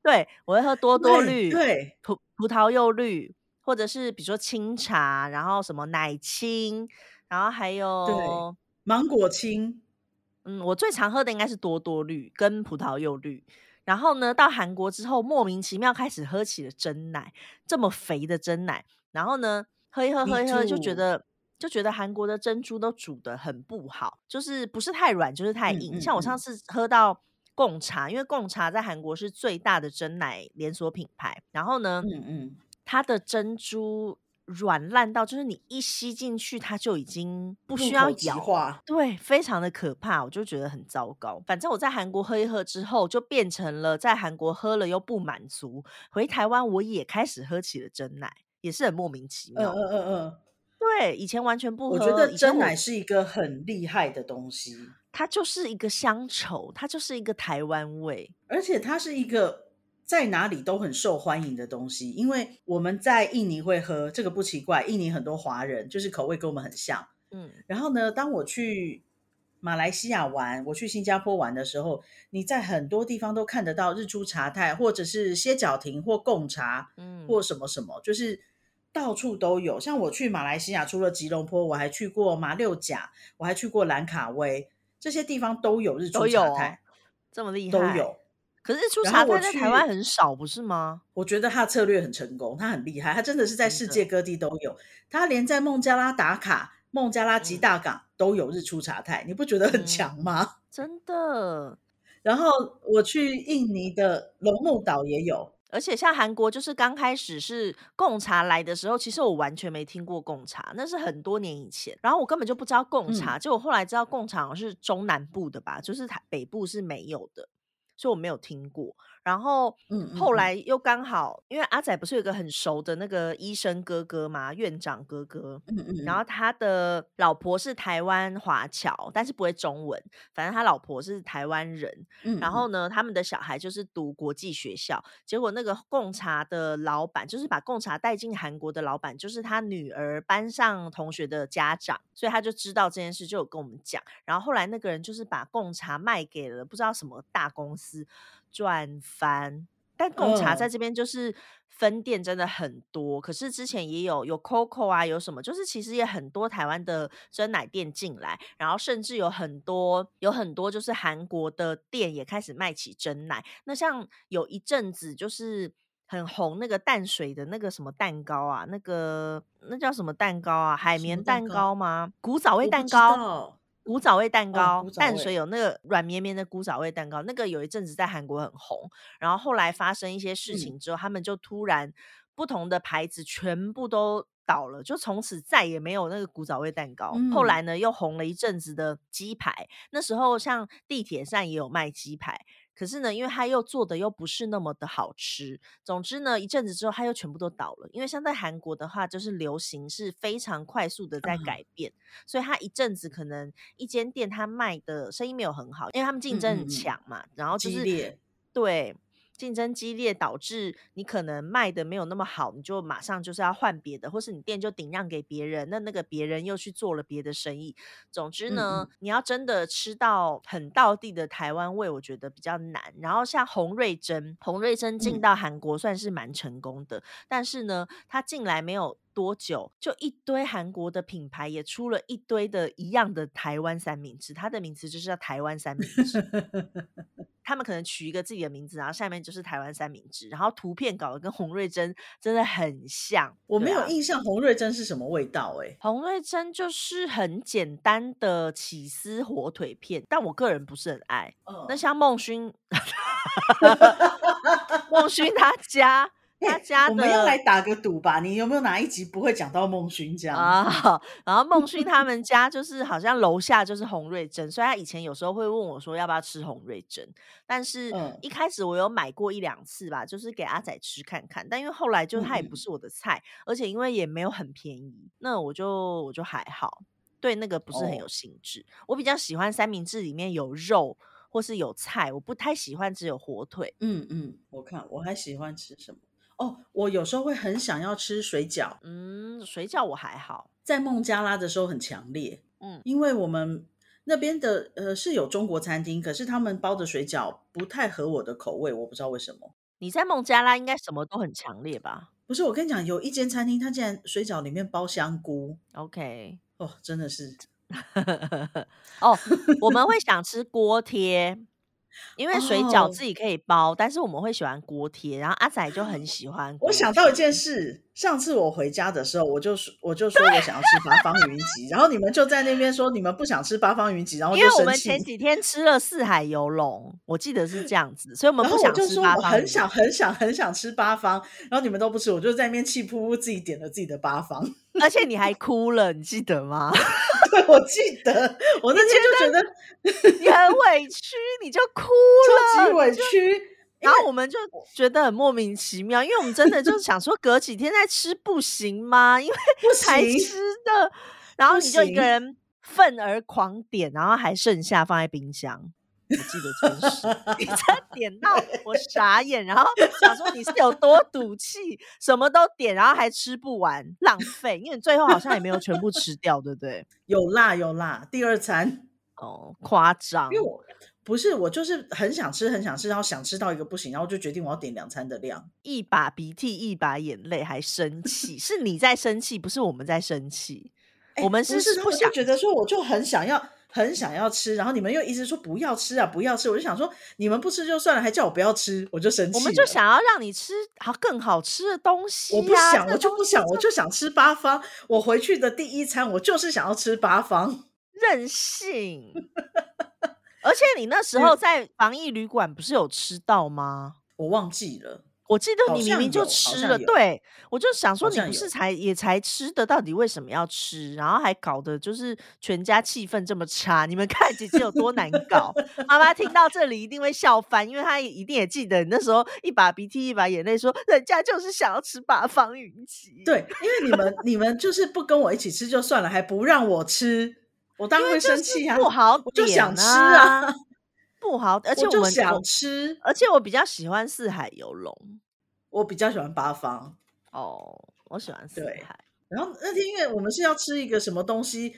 对我会喝多多对绿、对，葡葡萄柚绿，或者是比如说清茶，然后什么奶青，然后还对，有芒果青，嗯，我最常喝的应该是多多绿跟葡萄柚绿。然后呢，到韩国之后，莫名其妙开始喝起了真奶，这么肥的真奶。然后呢，喝一喝，喝一喝，就觉。得就觉得韩国的珍珠都煮的很不好，就是不是太软，就是太嗯硬。嗯嗯像我上次喝到贡茶，因为贡茶在韩国是最大的真奶连锁品牌，然后呢，嗯嗯，它的珍珠软烂到，就是你一吸进去，它就已经不需要口即咬。化。对，非常的可怕，我就觉得很糟糕。反正我在韩国喝一喝之后，就变成了在韩国喝了又不满足，回台湾我也开始喝起了真奶，也是很莫名其嗯妙。嗯嗯嗯，对，以前完全不喝我觉，得真奶是一个很厉害的东西，它就是一个乡愁，它就是一个台湾味。而且它是一个在哪里都很受欢迎的东西。因为我们在印尼会喝，这个不奇怪，印尼很多华人就是口味跟我们很像。嗯然后呢，当我去马来西亚玩，我去新加坡玩的时候，你在很多地方都看得到日出茶太，或者是歇脚亭或贡茶，或嗯什么什么，就是到处都有。像我去马来西亚，除了吉隆坡，我还去过马六甲，我还去过兰卡威，这些地方都有日出茶太，这么厉害。都有。可是日出茶太在台湾很少，不是吗？我觉得他的策略很成功，他很厉害，他真的是在世界各地都有。他连在孟加拉打卡、孟加拉吉嗯大港都有日出茶太，你不觉得很嗯强吗？真的。然后我去印尼的龙目岛也有，而且像韩国，就是刚开始是贡茶来的时候，其实我完全没听过贡茶，那是很多年以前。然后我根本就不知道贡茶，嗯结果后来知道贡茶好像是中南部的吧，就是台北部是没有的，所以我没有听过。然后嗯后来又刚好，因为阿仔不是有一个很熟的那个医生哥哥嘛，院长哥哥，嗯嗯，然后他的老婆是台湾华侨，但是不会中文，反正他老婆是台湾人。嗯，然后呢，他们的小孩就是读国际学校，结果那个贡茶的老板，就是把贡茶带进韩国的老板，就是他女儿班上同学的家长，所以他就知道这件事，就有跟我们讲。然后后来那个人就是把贡茶卖给了不知道什么大公司，赚翻。但贡茶在嗯这边就是分店真的很多，可是之前也有有 COCO 啊，有什么，就是其实也很多台湾的真奶店进来，然后甚至有很多有很多就是韩国的店也开始卖起真奶。那像有一阵子就是很红那个淡水的那个什么蛋糕啊，那个那叫什么蛋糕啊？海什绵蛋糕糕吗？古早味蛋糕。道古早味蛋哦，糕，淡水，有那个软绵绵的古早味蛋糕，那个有一阵子在韩国很红，然后后来发生一些事嗯情之后，他们就突然不同的牌子全部都倒了，就从此再也没有那个古早味蛋糕。后嗯来呢，又红了一阵子的鸡排，那时候像地铁站也有卖鸡排。可是呢，因为它又做的又不是那么的好吃，总之呢，一阵子之后它又全部都倒了。因为像在韩国的话，就是流行是非常快速的在啊，改变，所以它一阵子可能一间店它卖的生意没有很好，因为他们竞争很嗯嗯嗯，强嘛，然后就是对竞争激烈，导致你可能卖的没有那么好，你就马上就是要换别的，或是你店就顶让给别人，那那个别人又去做了别的生意。总之嗯呢，嗯你要真的吃到很道地的台湾味，我觉得比较难。然后像洪瑞珍，洪瑞珍进嗯，到韩国算是蛮成功的，但是呢，他进来没有多久，就一堆韩国的品牌也出了一堆的一样的台湾三明治，它的名字就是叫台湾三明治。他们可能取一个自己的名字，然后下面就是台湾三明治，然后图片搞得跟洪瑞珍真的很像。我没有印象洪瑞珍是什么味道哎、洪瑞珍就是很简单的起司火腿片，但我个人不是很爱。那嗯，像孟勋 孟勋他家 他哎、家我们要来打个赌吧，你有没有哪一集不会讲到孟勋这样？啊，然后孟勋他们家就是好像楼下就是洪瑞珍，所以他以前有时候会问我说要不要吃洪瑞珍，但是嗯一开始我有买过一两次吧，就是给阿仔吃看看，但因为后来就他也不是我的菜，而且因为也没有很便宜，那我就我就还好，对那个不是很有哦，兴致，我比较喜欢三明治里面有肉或是有菜，我不太喜欢只有火腿。嗯嗯，我看我还喜欢吃什么？哦，我有时候会很想要吃水饺，嗯，水饺我还好，在孟加拉的时候很强烈，嗯，因为我们那边的呃是有中国餐厅，可是他们包的水饺不太合我的口味，我不知道为什么。你在孟加拉应该什么都很强烈吧？不是，我跟你讲，有一间餐厅，它竟然水饺里面包香菇，？OK，哦，真的是，哦，我们会想吃锅贴，因为水饺哦，自己可以包，但是我们会喜欢锅贴，然后阿仔就很喜欢我想到一件。事，上次我回家的时候，我就说我就说我想要吃八方云集，然后你们就在那边说你们不想吃八方云集，然后因为我们前气。几天吃了四海游龙，我记得是这样子，所以我们不想吃八方我。很想很想很想吃八方，然后你们都不吃，我就在那边气噗噗自己点了自己的八方。而且你还哭了，你记得吗？对，我记得我那天就觉得你很委屈，你就哭了超级了，委屈，然后我们就觉得很莫名其妙，因为我们真的就是想说隔几天再吃不行吗？因为 不才吃的，然后你就一个，人愤而狂点，然后还剩下放在冰箱。我记得这件事，你这点到我傻眼，然后想说你是有多赌气，什么都点，然后还吃不完，浪费，因为你最后好像也没有全部吃掉，对不对？有辣有辣，第二餐，哦，夸因为张，我不是我就是很想吃很想吃，然后想吃到一个不行，然后就决定我要点两餐的量。一把鼻涕一把眼泪，还生气，是你在生气，不是我们在生气，我哎，们不是，是不想觉得说我就很想要。很想要吃，然后你们又一直说不要吃啊，不要吃，我就想说你们不吃就算了，还叫我不要吃，我就生气我们就。想要让你吃好更好吃的东西我不、想，我就不想，我就想吃八方。我回去的第一餐，我就是想要吃八方。任性。而且你那时候在防疫旅馆不是有吃到吗？我忘记了，我记得你明明就吃了，对我就想说你不是才也才吃的，到底为什么要吃？然后还搞得就是全家气氛这么差，你们看姐姐有多难搞。妈妈听到这里一定会笑翻，因为她也一定也记得你那时候一把鼻涕一把眼泪说，人家就是想要吃八方云集。对，因为你们你们就是不跟我一起吃就算了，还不让我吃，我当然会生气啊！不好我就想吃啊啊，不好，而且我就想吃。而且我比较喜欢四海游龙我比较喜欢八方，哦，我喜欢四海。然后那天因为我们是要吃一个什么东西，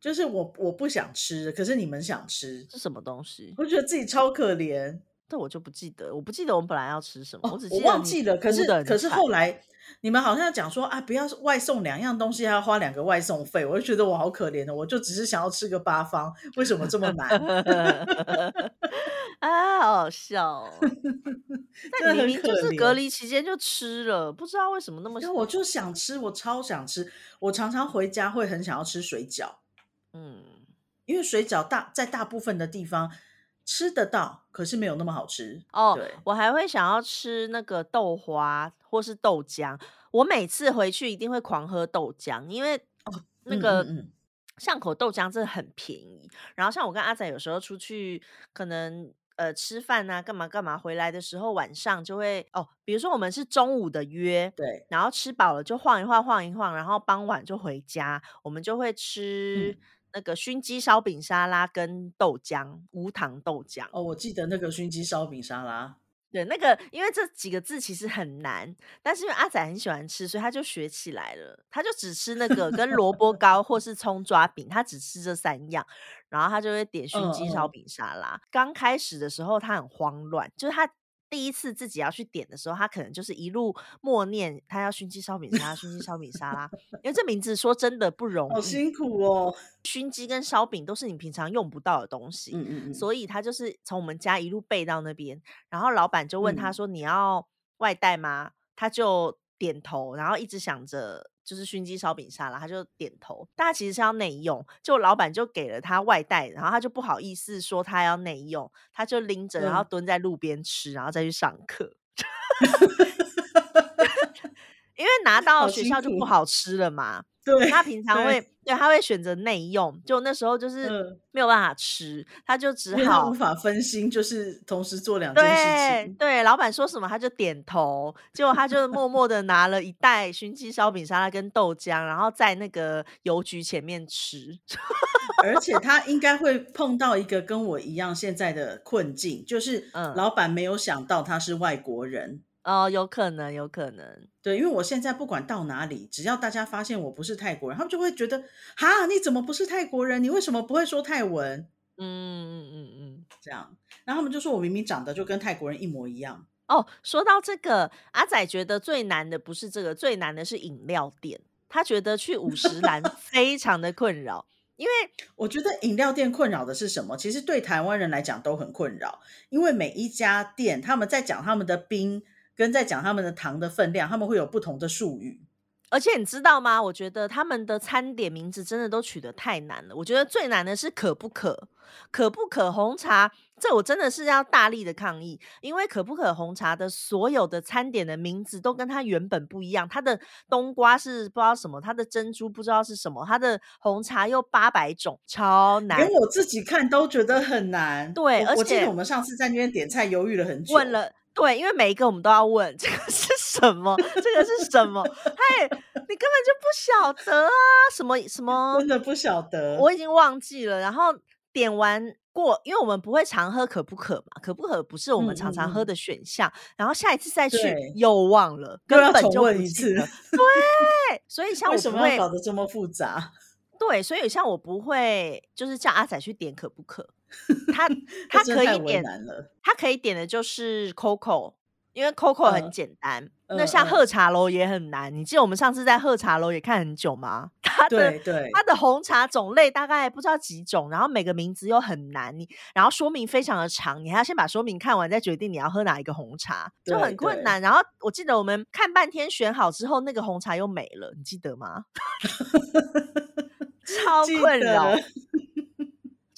就是我我不想吃，可是你们想吃，是什么东西？我觉得自己超可怜。但我就不记得，我不记得我们本来要吃什么，哦只，记我得你忘记了，可是可是后来你们好像讲说啊，不要外送两样东西，还要花两个外送费，我就觉得我好可怜的，我就只是想要吃个八方，为什么这么难？啊，好好笑哦！真但的你明明就是隔离期间就吃了，不知道为什么那么我就想吃，我超想吃，我常常回家会很想要吃水饺，嗯，因为水饺大在大部分的地方吃得到，可是没有那么好吃。哦对，我还会想要吃那个豆花或是豆浆。我每次回去一定会狂喝豆浆，因为那嗯个巷口豆浆真的很便宜。然后像我跟阿仔有时候出去，可能呃吃饭啊，干嘛干嘛，回来的时候晚上就会哦，比如说我们是中午的约，对，然后吃饱了就晃一晃晃一晃，然后傍晚就回家，我们就会吃嗯那个熏鸡烧饼沙拉跟豆浆，无糖豆浆。哦，我记得那个熏鸡烧饼沙拉，对，那个因为这几个字其实很难，但是因为阿仔很喜欢吃，所以他就学起来了。他就只吃那个跟萝卜 糕或是葱抓饼，他只吃这三样，然后他就会点熏鸡烧饼沙拉。刚开始的时候他很慌乱，就是他第一次自己要去点的时候，他可能就是一路默念他要熏鸡烧饼沙拉，熏鸡烧饼沙拉，因为这名字说真的不容易，好辛苦哦。熏鸡跟烧饼都是你平常用不到的东西。嗯嗯嗯，所以他就是从我们家一路背到那边，然后老板就问他嗯说：“你要外带吗？”他就点头，然后一直想着就是熏鸡烧饼沙拉，他就点头。但他其实是要内用，就老板就给了他外带，然后他就不好意思说他要内用，他就拎着，然后嗯蹲在路边吃，然后再去上课。因为拿到学校就不好吃了嘛，对，他平常会对他会选择内用，就那时候就是嗯没有办法吃，他就只好无法分心，就是同时做两件事情。对对，老板说什么他就点头，结果他就默默的拿了一袋熏鸡烧饼沙拉跟豆浆，然后在那个邮局前面吃。而且他应该会碰到一个跟我一样现在的困境，就是嗯老板没有想到他是外国人。哦，有可能，有可能。对，因为我现在不管到哪里，只要大家发现我不是泰国人，他们就会觉得，哈，你怎么不是泰国人？你为什么不会说泰文？嗯嗯嗯嗯。这样，然后他们就说我明明长得就跟泰国人一模一样。哦，说到这个，阿仔觉得最难的不是这个，最难的是饮料店。他觉得去五十兰 非常的困扰，因为我觉得饮料店困扰的是什么？其实对台湾人来讲都很困扰，因为每一家店他们在讲他们的冰，跟在讲他们的糖的分量，他们会有不同的术语。而且你知道吗？我觉得他们的餐点名字真的都取得太难了。我觉得最难的是可不可，可不可红茶，这我真的是要大力的抗议，因为可不可红茶的所有的餐点的名字都跟它原本不一样。它的冬瓜是不知道什么，它的珍珠不知道是什么，它的红茶又八百种，超难连。我自己看都觉得很难。对而我我记得且我们上次在那边点菜犹豫了很久，问了。对，因为每一个我们都要问这个是什么，这个是什么？嘿，你根本就不晓得啊，什么什么真的不晓得。我已经忘记了。然后点完过，因为我们不会常喝可不可嘛，可不可不是我们常常喝的选项。然后下一次再去又忘了，根本就问一次。对，所以 像为什么要搞得这么复杂？对，所以像我不会就是叫阿仔去点可不可，他他可以点，他可以点的就是 Coco。因为 Coco 很嗯简单，那嗯像嗯喝茶楼也很难。你记得我们上次在喝茶楼也看很久吗？它的对对，它的红茶种类大概不知道几种，然后每个名字又很难，你然后说明非常的长，你还要先把说明看完，再决定你要喝哪一个红茶，就很困对难。然后我记得我们看半天选好之后，那个红茶又没了，你记得吗？超困扰得，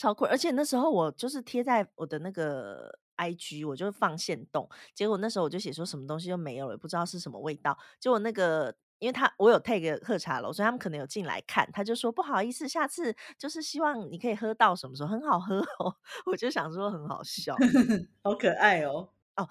超酷。而且那时候我就是贴在我的那个 IG，我就放线动，结果那时候我就写说什么东西又没有了，不知道是什么味道。结果那个。因为他我有 take 喝茶楼，所以他们可能有进来看，他就说不好意思，下次就是希望你可以喝到什么时候很好喝哦。我就想说很好笑，好可爱哦。哦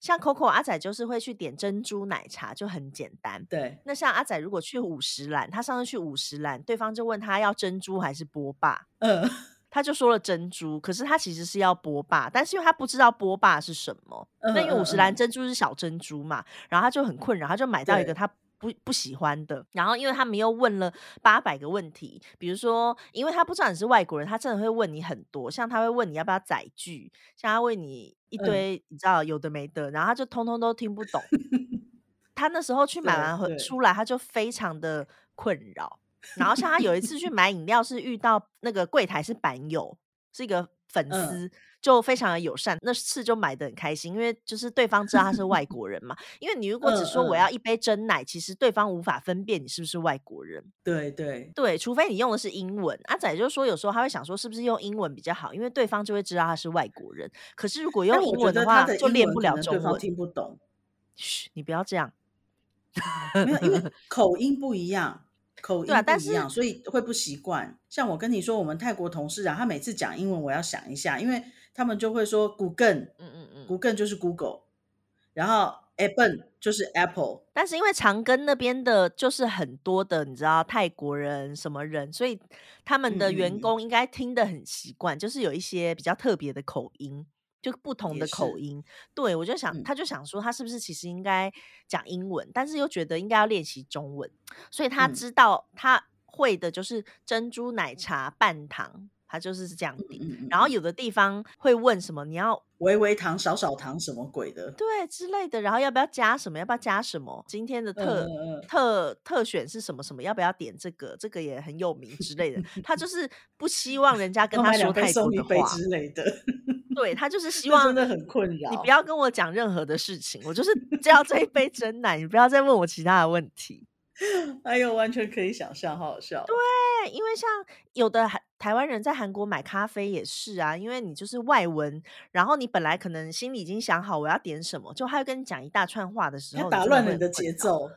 像 Coco 阿仔就是会去点珍珠奶茶，就很简单。对，那像阿仔如果去五十兰，他上次去五十兰，对方就问他要珍珠还是波霸，嗯，他就说了珍珠，可是他其实是要波霸，但是因为他不知道波霸是什么，嗯那因为五十兰嗯珍珠是小珍珠嘛，然后他就很困扰，他就买到一个他不不喜欢的，然后因为他们又问了八百个问题，比如说，因为他不知道你是外国人，他真的会问你很多，像他会问你要不要载具，像他问你一嗯堆你知道有的没的，然后他就通通都听不懂。他那时候去买完回出来，他就非常的困扰。然后像他有一次去买饮料，是遇到那个柜台是板友，是一个粉丝就非常的友善，那次就买的很开心，因为就是对方知道他是外国人嘛。因为你如果只说我要一杯真奶，其实对方无法分辨你是不是外国人。对对对，除非你用的是英文。阿仔就是说，有时候他会想说，是不是用英文比较好，因为对方就会知道他是外国人。可是如果用英文的话，就练不了中文，听不懂。嘘，你不要这样。没有，因为 口音不一样，口音不一样，所以会不习惯。像我跟你说，我们泰国同事啊，他每次讲英文，我要想一下，因为他们就会说 Google，嗯嗯嗯，Google 就是 Google，然后 Apple 就是 Apple。但是因为长庚那边的，就是很多的，你知道泰国人什么人，所以他们的员工应该听得很习惯，就是有一些比较特别的口音。就不同的口音，对我就想，他就想说，他是不是其实应该讲英文，但是又觉得应该要练习中文，所以他知道他会的就是珍珠奶茶半糖，他就是这样点。然后有的地方会问什么，你要微微糖、少少糖什么鬼的，对之类的。然后要不要加什么？要不要加什么？今天的特特特选是什么什么？要不要点这个？这个也很有名之类的。他就是不希望人家跟他说太多的话之类的。对他就是 希望真的很困扰，你不要跟我讲任何的事情，我就是只要这一杯真奶，你不要再问我其他的问题。哎呦，完全可以想象，好好笑。对，因为像有的台台湾人在韩国买咖啡也是啊，因为你就是外文，然后你本来可能心里已经想好我要点什么，就他跟你讲一大串话的时候，打乱你的节奏。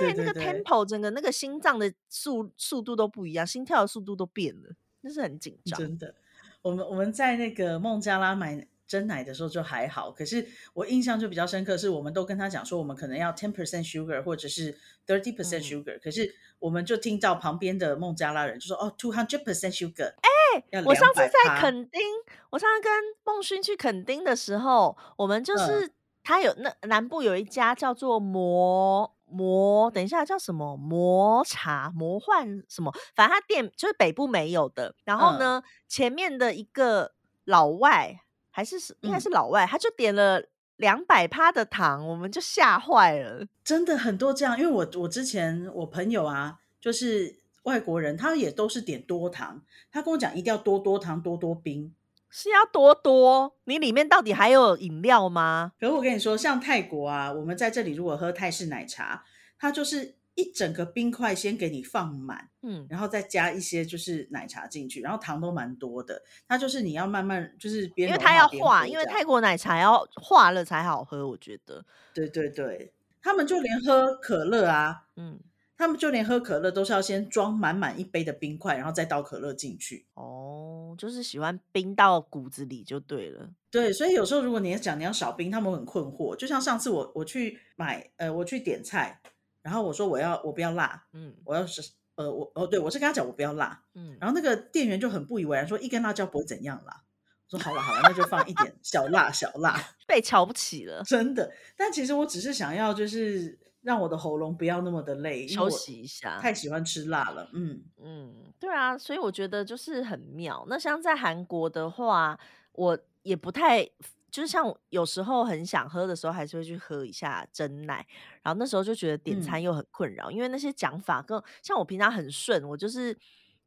对，那个 tempo 整个那个心脏的速速度都不一样，心跳的速度都变了，那是很紧张，真的。我们我们在那个孟加拉买真奶的时候就还好，可是我印象就比较深刻，是我们都跟他讲说，我们可能要 ten percent sugar 或者是 thirty percent sugar，可是我们就听到旁边的孟加拉人就说，哦，two hundred percent sugar。哎，我上次在垦丁，我上次跟孟勋去垦丁的时候，我们就是他有那南部有一家叫做魔。魔，等一下叫什么？魔茶魔幻什么？反正他店就是北部没有的。然后呢，前面的一个老外还是是应该是老外，他就点了两百趴的糖，我们就吓坏了。真的很多这样，因为我我之前我朋友啊，就是外国人，他也都是点多糖，他跟我讲一定要多多糖多多冰。是要多多？你里面到底还有饮料吗？可我跟你说，像泰国啊，我们在这里如果喝泰式奶茶，它就是一整个冰块先给你放满，嗯，然后再加一些就是奶茶进去，然后糖都蛮多的。它就是你要慢慢就是边因为它要化，因为泰国奶茶要化了才好喝，我觉得。对对对，他们就连喝可乐啊，嗯。他们就连喝可乐都是要先装满满一杯的冰块，然后再倒可乐进去。哦，就是喜欢冰到骨子里就对了。对，所以有时候如果你要讲你要少冰，他们很困惑。就像上次我我去买呃我去点菜，然后我说我要我不要辣，嗯，我要是呃我哦对我是跟他讲我不要辣，嗯，然后那个店员就很不以为然说一根辣椒不会怎样啦。我说好了好了，那就放一点小辣小辣。被瞧不起了，真的。但其实我只是想要就是。让我的喉咙不要那么的累，休息一下。太喜欢吃辣了，嗯嗯，对啊，所以我觉得就是很妙。那像在韩国的话，我也不太，就是像有时候很想喝的时候，还是会去喝一下真奶。然后那时候就觉得点餐又很困扰，因为那些讲法更像我平常很顺，我就是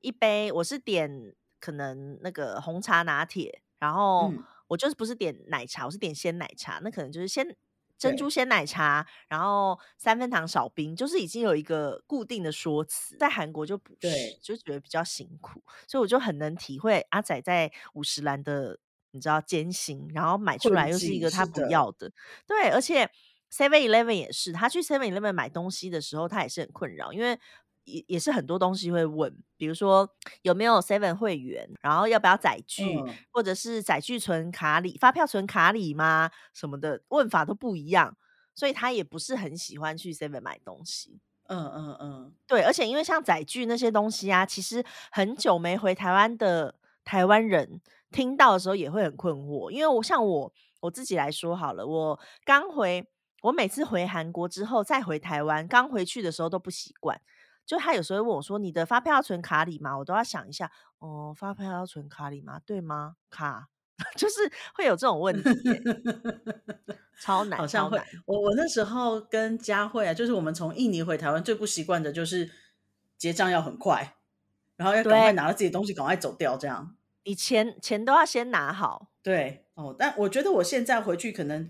一杯，我是点可能那个红茶拿铁，然后我就是不是点奶茶，我是点鲜奶茶，那可能就是鲜。珍珠鲜奶茶，然后三分糖少冰，就是已经有一个固定的说辞，在韩国就不是，就觉得比较辛苦，所以我就很能体会阿仔在五十岚的你知道艰辛，然后买出来又是一个他不要的，对，而且 Seven Eleven 也是，他去 Seven Eleven 买东西的时候，他也是很困扰，因为。也也是很多东西会问，比如说有没有 Seven 会员，然后要不要载具，或者是载具存卡里，发票存卡里吗？什么的问法都不一样，所以他也不是很喜欢去 Seven 买东西。嗯嗯嗯，对，而且因为像载具那些东西啊，其实很久没回台湾的台湾人听到的时候也会很困惑，因为我像我我自己来说好了，我刚回，我每次回韩国之后再回台湾，刚回去的时候都不习惯。就他有时候问我说：“你的发票要存卡里吗？”我都要想一下。哦，发票要存卡里吗？对吗？卡 就是会有这种问题，超难，好像会。我我那时候跟佳慧啊，就是我们从印尼回台湾最不习惯的就是结账要很快，然后要赶快拿了自己的东西，赶快走掉这样。你钱钱都要先拿好。对哦，但我觉得我现在回去可能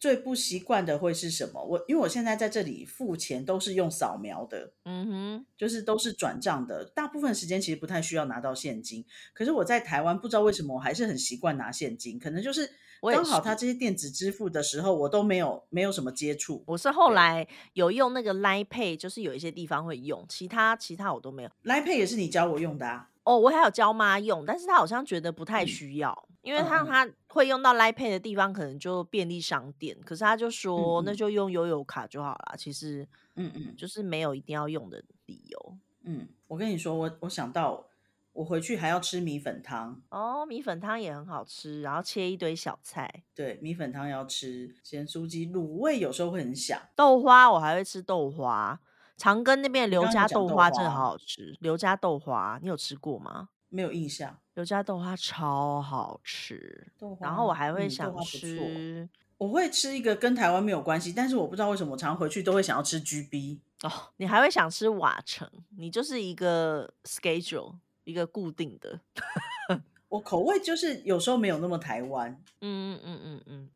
最不习惯的会是什么？我因为我现在在这里付钱都是用扫描的，嗯哼，就是都是转账的，大部分时间其实不太需要拿到现金。可是我在台湾不知道为什么我还是很习惯拿现金，可能就是刚好是它这些电子支付的时候我都没有没有什么接触。我是后对来有用那个 Line Pay，就是有一些地方会用，其他其他我都没有。Line Pay 也是你教我用的啊。哦，我还有教妈用，但是她好像觉得不太嗯需要，因为她她会用到 Line Pay 的地方，可能就便利商店。可是她就说，那嗯就用悠游卡就好啦，其实嗯嗯就是没有一定要用的理由。嗯，我跟你说，我我想到我回去还要吃米粉汤，哦，米粉汤也很好吃，然后切一堆小菜，对，米粉汤要吃，咸酥鸡、卤味有时候会很想。豆花我还会吃豆花。长庚那边的刘家豆豆花真的好好吃，刘家豆花你有吃过吗？没有印象。刘家豆花超好吃，然后我还会想吃我会吃一个跟台湾没有关系，但是我不知道为什么我常常回去都会想要吃 GB。哦，你还会想吃瓦城，你就是一个 schedule，一个固定的。我口味就是有时候没有那么台湾嗯嗯嗯嗯嗯。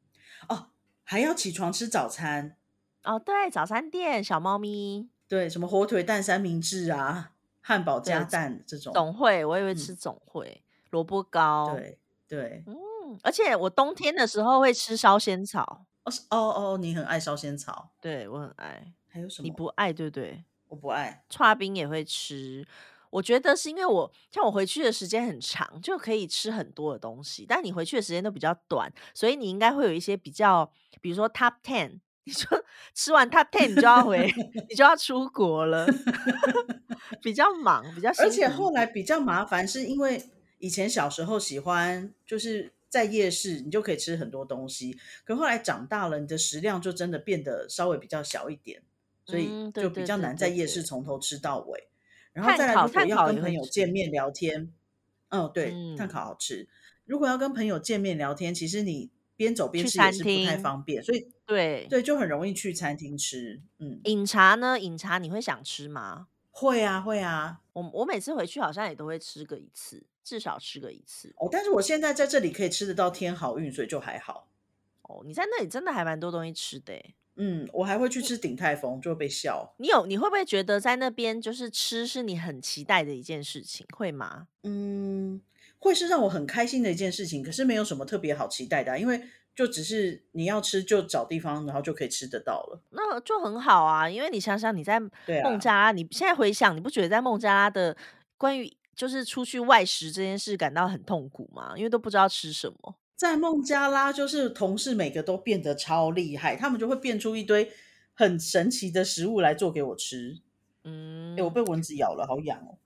哦，还要起床吃早餐，哦，对，早餐店小猫咪对，什么火腿蛋三明治啊，汉堡加蛋这种，总会，我也会嗯吃总会，萝卜糕。，对对，嗯，而且我冬天的时候会吃烧仙草，哦哦哦，你很爱烧仙草，对我很爱。还有什么？你不爱对不对？我不爱，串冰也会吃。我觉得是因为我像我回去的时间很长，就可以吃很多的东西，但你回去的时间都比较短，所以你应该会有一些比较，比如说 top ten，你说吃完 top ten 你就要回，你就要出国了，比较忙，比较而且后来比较麻烦，是因为以前小时候喜欢就是在夜市，你就可以吃很多东西，可后来长大了，你的食量就真的变得稍微比较小一点，所以就比较难在夜市从头吃到尾。然后再来，如果要跟朋友见面聊天，嗯，对，碳嗯烤好吃。如果要跟朋友见面聊天，其实你边走边去吃也餐是不太方便，所以对对，就很容易去餐厅吃。嗯，饮茶呢？饮茶你会想吃吗？会啊，会啊。我我每次回去好像也都会吃个一次，至少吃个一次。哦，但是我现在在这里可以吃得到天好运，所以就还好。哦，你在那里真的还蛮多东西吃的。嗯，我还会去吃鼎泰丰，就会被笑。你有你会不会觉得在那边就是吃是你很期待的一件事情，会吗？嗯，会是让我很开心的一件事情，可是没有什么特别好期待的啊、因为就只是你要吃就找地方，然后就可以吃得到了。那就很好啊，因为你想想你在孟加拉，你现在回想，你不觉得在孟加拉的关于就是出去外食这件事感到很痛苦吗？因为都不知道吃什么。在孟加拉，就是同事每个都变得超厉害，他们就会变出一堆很神奇的食物来做给我吃。嗯，哎、我被蚊子咬了，好痒哦。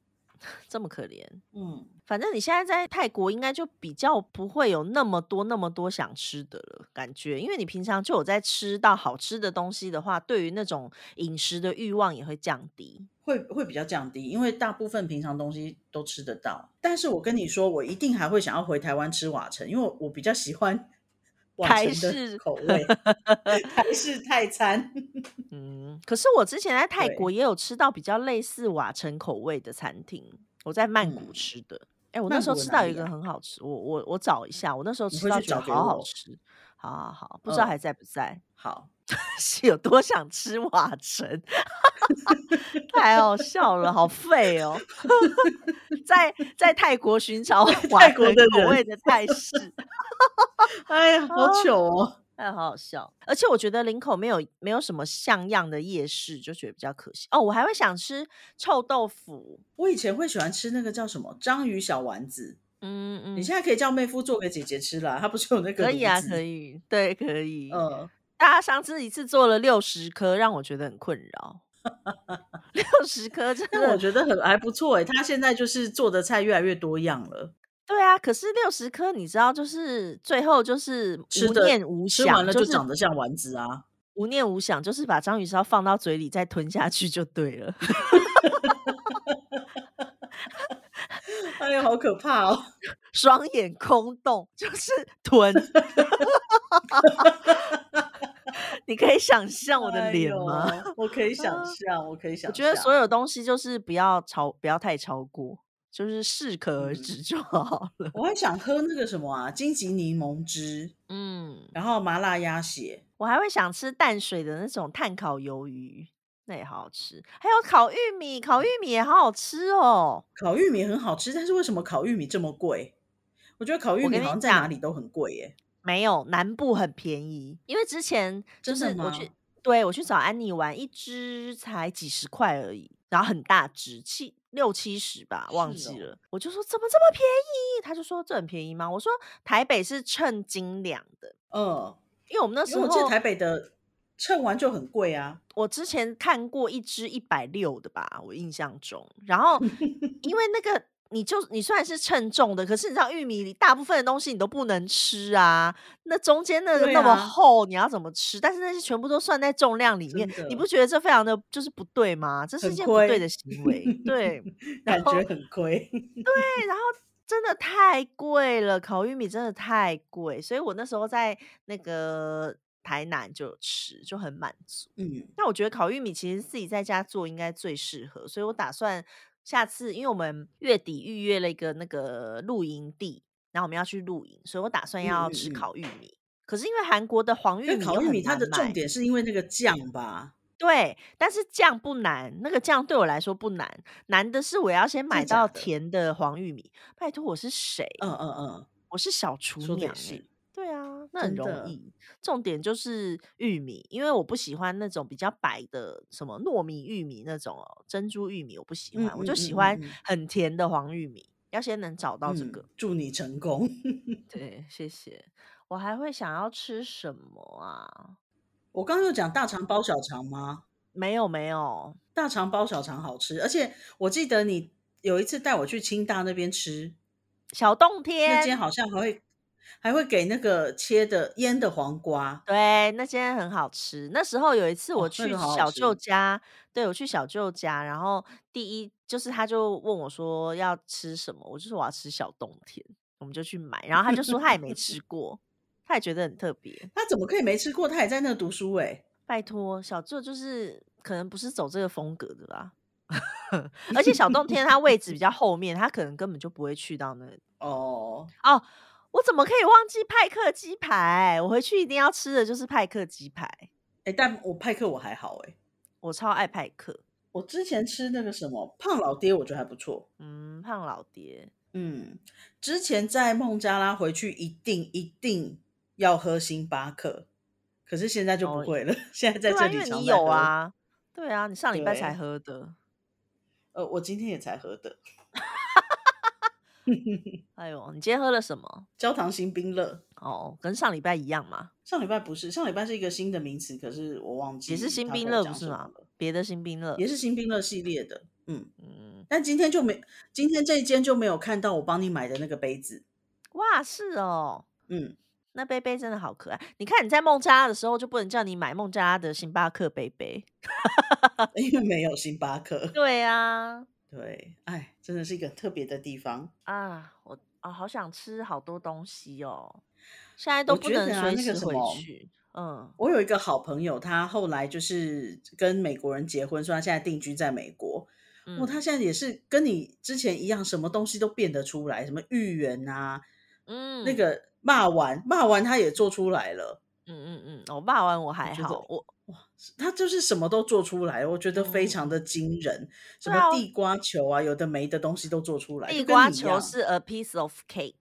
这么可怜。嗯，反正你现在在泰国，应该就比较不会有那么多那么多想吃的了，感觉，因为你平常就有在吃到好吃的东西的话，对于那种饮食的欲望也会降低。会会比较降低，因为大部分平常东西都吃得到。但是我跟你说，我一定还会想要回台湾吃瓦城，因为我我比较喜欢 瓦台城式的口味，台式泰餐。嗯，可是我之前在泰国也有吃到比较类似瓦城口味的餐厅，我在曼谷嗯吃的。哎、我那时候吃到一个很好吃，我我我找一下，我那时候吃到觉得好好吃，好好好，不知道嗯还在不在。好，是有多想吃瓦城，太好笑了，好废哦！在在泰国寻找瓦泰国的口味的泰式，哎呀，好糗哦。哎，好好笑。而且我觉得林口没有没有什么像样的夜市，就觉得比较可惜。哦，我还会想吃臭豆腐，我以前会喜欢吃那个叫什么章鱼小丸子，嗯嗯，你现在可以叫妹夫做给姐姐吃啦，他不是有那个可以啊，可。以，对，可以。嗯，大家上次一次做了六十颗，让我觉得很困扰。六十颗真的我觉得很还不错诶，他现在就是做的菜越来越多样了，对啊，可是六十颗，你知道，就是最后就是无念无想，吃完了就就是长得像丸子啊。无念无想，就是把章鱼烧放到嘴里再吞下去就对了。哎呀，好可怕哦！双眼空洞，就是吞。你可以想象我的哎脸吗？呦？我可以想象，我可以想象。我觉得所有东西就是不要超，不要太超过，就是适可而嗯止就好了。我还想喝那个什么啊，荆棘柠檬汁，嗯，然后麻辣鸭血。我还会想吃淡水的那种炭烤鱿鱼，那也好好吃。还有烤玉米，烤玉米也好好吃哦。烤玉米很好吃，但是为什么烤玉米这么贵？我觉得烤玉米好像在哪里都很贵耶。没有，南部很便宜，因为之前就真的是我去吗，对我去找安妮玩，一只才几十块而已，然后很大只，七六七十吧，忘记了。我就说怎么这么便宜？他就说这很便宜吗？我说台北是称斤两的，嗯，因为我们那时因为我记得台北的称完就很贵啊。我之前看过一只一百六的吧，我印象中。然后因为那个你就你虽然是称重的，可是你知道玉米里大部分的东西你都不能吃啊，那中间那个那么厚，你要怎么吃？但是那些全部都算在重量里面，你不觉得这非常的就是不对吗？这是一件不对，的行为。对，感觉很亏。对，然后真的太贵了，烤玉米真的太贵，所以我那时候在那个台南就有吃，就很满足。嗯那我觉得烤玉米其实自己在家做应该最适合，所以我打算下次，因为我们月底预约了一个那个露营地，然后我们要去露营，所以我打算嗯要吃。烤玉米。可是因为韩国的黄玉米烤玉米它，的重点是因为那个酱吧？对，但是酱不难，那个酱对我来说不难，难的是我要先买到？甜的黄玉米。拜托，我是谁？嗯嗯嗯，我是小厨娘对啊，那很容。易。重点就是玉米，因为我不喜欢那种比较白的，什么糯米玉米那种哦，珍珠玉米我不喜嗯欢，我就喜欢很甜的黄玉米。要先能找到这嗯，个，祝你成功。对，谢谢。我还会想要吃什么啊？我刚刚有讲大肠包小肠吗？没有，没有。大肠包小肠好吃，而且我记得你有一次带我去清大那边吃，小冬那间，好像还会还会给那个切的腌的黄瓜。对，那间很好吃。那时候有一次我去小舅吃。家，对，我去小舅家，然后第一就是他就问我说要吃什么，我就说我要吃小冬天，我们就去买，然后他就说他也没吃 过，他也觉得很特别。他怎么可以没吃过？他也在那读书哎、拜托，小舅就是可能不是走这个风格的吧，而且小冬天它位置比较后面，他可能根本就不会去到那里。哦，哦，我怎么可以忘记派克鸡排？我回去一定要吃的就是派克鸡排，哎、但我派克我还好哎、我超爱派克。我之前吃那个什么胖老爹，我觉得还不错。嗯，胖老爹，嗯，之前在孟加拉回去一定一定要喝星巴克，可是现在就不哦，会了，现在在这里你。有啊，对啊，你上礼拜才，喝的。呃，我今天也才喝的 哎呦，你今天喝了什么？焦糖新冰乐。哦，跟上礼拜一样嘛，上礼拜不是，上礼拜是一个新的名词，可是我忘记也是记他新冰乐不是吗？别的新冰乐，也是新冰乐系列的。嗯，嗯，但今天就没，今天这一间就没有看到我帮你买的那个杯子。哇，是哦，嗯，那杯杯真的好可爱。你看你在孟加拉的时候就不能叫你买孟加拉的星巴克杯杯。因为没有星巴克。对啊，对，哎，真的是一个特别的地方。啊，我啊好想吃好多东西哦，现在都不能随时回去。嗯，我有一个好朋友，他后来就是跟美国人结婚，所以他现在定居在美国。哦，嗯他现在也是跟你之前一样，什么东西都变得出来，什么芋圆啊，嗯那嗯个骂丸，骂丸他也做出来了。嗯嗯嗯，我骂完我还好，我哇，他就是什么都做出来，我觉得非常嗯，的惊人。什么地瓜球啊，有的没的东西都做出来，地瓜球。是 a piece of cake，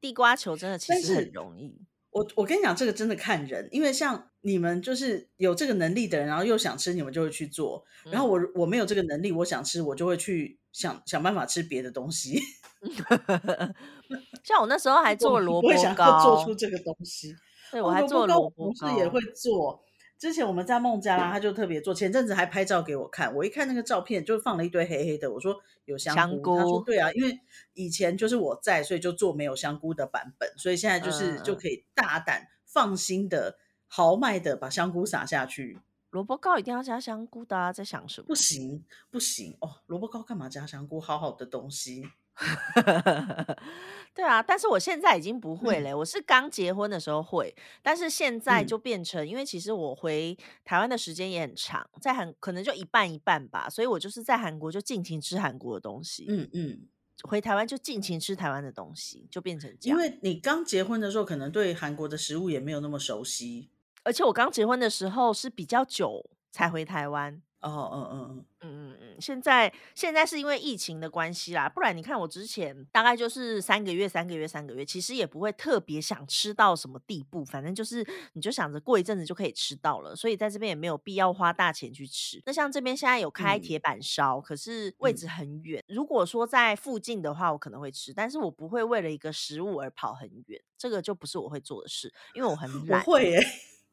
地瓜球真的其实很容易。我我跟你讲，这个真的看人，因为像你们就是有这个能力的人，然后又想吃，你们就会去做。然后嗯，我我没有这个能力，我想吃，我就会去想想办法吃别的东西。像我那时候还做萝卜不会想要做出，这个东西。对我哦，还萝卜糕我做萝卜糕。同事也会做。之前我们在孟加拉，他就特别做。前阵子还拍照给我看，我一看那个照片，就放了一堆黑黑的。我说有香香菇，他说，对啊，因为以前就是我在，所以就做没有香菇的版本，所以现在就是就嗯，可以大胆放心的豪迈的把香菇撒下去。萝卜糕一定要加香菇的啊，在想什么不？行不行哦，萝卜糕干嘛加香菇？好好的东西。对啊，但是我现在已经不会嗯嘞，我是刚结婚的时候会，但是现在嗯就变成，因为其实我回台湾的时间也很长，在韩可能就一半一半吧，所以我就是在韩国就尽情吃韩国的东西。嗯嗯，回台湾就尽情吃台湾的东西，就变成这样因样。为你刚结婚的时候，可能对韩国的食物也没有那么熟悉。而且我刚结婚的时候是比较久才回台湾。哦，嗯嗯嗯，嗯嗯嗯，现在现在是因为疫情的关系啦，不然你看我之前大概就是三个月、三个月、三个月，其实也不会特别想吃到什么地步，反正就是你就想着过一阵子就可以吃到了，所以在这边也没有必要花大钱去吃。那像这边现在有开嗯。铁板烧，可是位嗯。置很远，如果说在附近的话，我可能会吃，但是我不会为了一个食物而跑很远，这个就不是我会做的事，因为我很我懒，会。耶、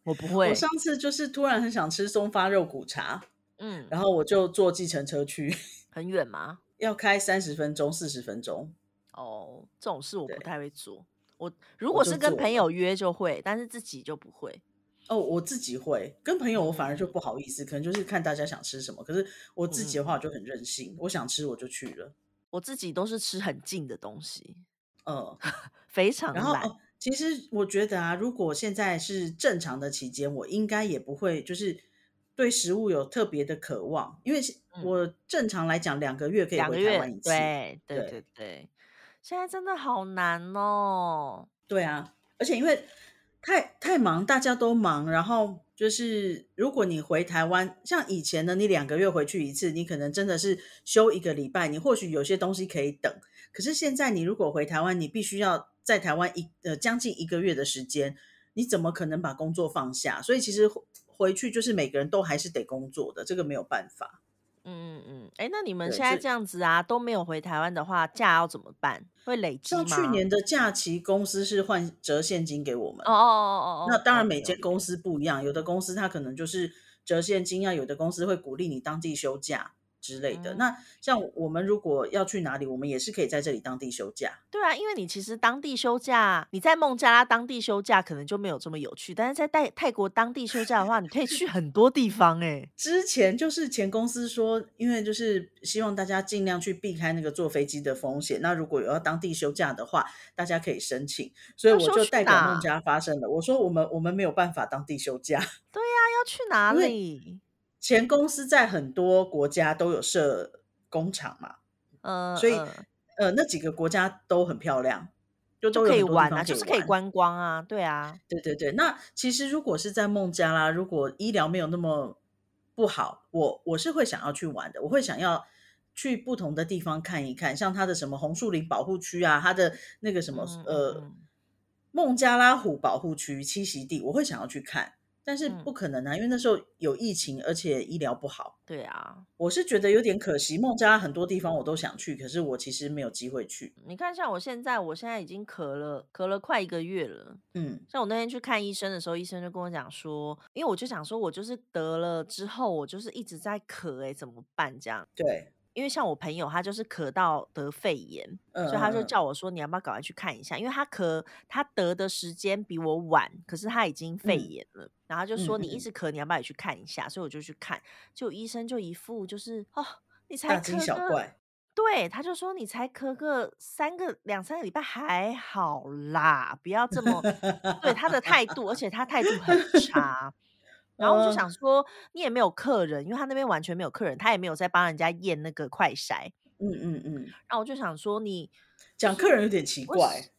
我不会。我，上次就是突然很想吃松发肉骨茶，嗯，然后我就坐计程车去，很远吗？要开三十分钟、四十分钟。哦，这种事我不太会做。我如果是跟朋友约就会，但是自己就不会。哦，我自己会跟朋友，我反而就嗯不好意思，可能就是看大家想吃什么。可是我自己的嗯话，我就很任性，我想吃我就去了。我自己都是吃很近的东西，嗯，非常懒。然后哦，其实我觉得啊，如果现在是正常的期间，我应该也不会就是对食物有特别的渴望，因为我正常来讲两个月可以回台湾一次。对对对对对，现在真的好难哦。对啊，而且因为太太忙，大家都忙，然后就是如果你回台湾，像以前呢，你两个月回去一次，你可能真的是休一个礼拜，你或许有些东西可以等。可是现在你如果回台湾，你必须要在台湾一呃将近一个月的时间，你怎么可能把工作放下？所以其实回回去就是每个人都还是得工作的，这个没有办法。嗯嗯嗯，哎，那你们现在这样子啊，都没有回台湾的话，假要怎么办？会累积吗？像去年的假期，公司是换折现金给我们。哦哦哦哦哦，那当然，每间公司不一样，有的公司它可能就是折现金啊，有的公司会鼓励你当地休假之类的。嗯那像我们如果要去哪里，我们也是可以在这里当地休假。对啊，因为你其实当地休假，你在孟加拉当地休假可能就没有这么有趣，但是在泰泰国当地休假的话，你可以去很多地方哎、之前就是前公司说，因为就是希望大家尽量去避开那个坐飞机的风险。那如果有要当地休假的话，大家可以申请。所以我就代表孟加拉发生了，我说我们我们没有办法当地休假。对呀、要去哪里？前公司在很多国家都有设工厂嘛，嗯，所以呃呃，那几个国家都很漂亮，就都可以玩啊，就是可以。观光啊，对啊，对对对，那其实如果是在孟加拉，如果医疗没有那么不好，我我是会想要去玩的，我会想要去不同的地方看一看，像它的什么红树林保护区啊，它的那个什么、呃嗯孟加拉虎保护区栖息地，我会想要去看，但是嗯不可能啊，因为那时候有疫情，而且医疗不好。对啊，我是觉得有点可惜，孟加拉很多地方我都想去，可是我其实没有机会去。你看像我现在，我现在已经咳了，咳了快一个月了。嗯像我那天去看医生的时候，医生就跟我讲说，因为我就想说，我就是得了之后，我就是一直在咳、欸，怎么办？这样，对，因为像我朋友，他就是咳到得肺炎，嗯所以他就叫我说，你要不要赶快去看一下？因为他咳，他得的时间比我晚，可是他已经肺嗯炎了，然后就说你一直咳，你要不要也去看一下？所以我就去看，就医生就一副就是哦，你才小怪。对，他就说你才咳个三个两三个礼拜还好啦，不要这么 对他的态度，而且他态度很差。然后我就呃想说，你也没有客人，因为他那边完全没有客人，他也没有在帮人家验那个快筛。嗯嗯嗯，然后我就想说，你讲客人有点奇怪。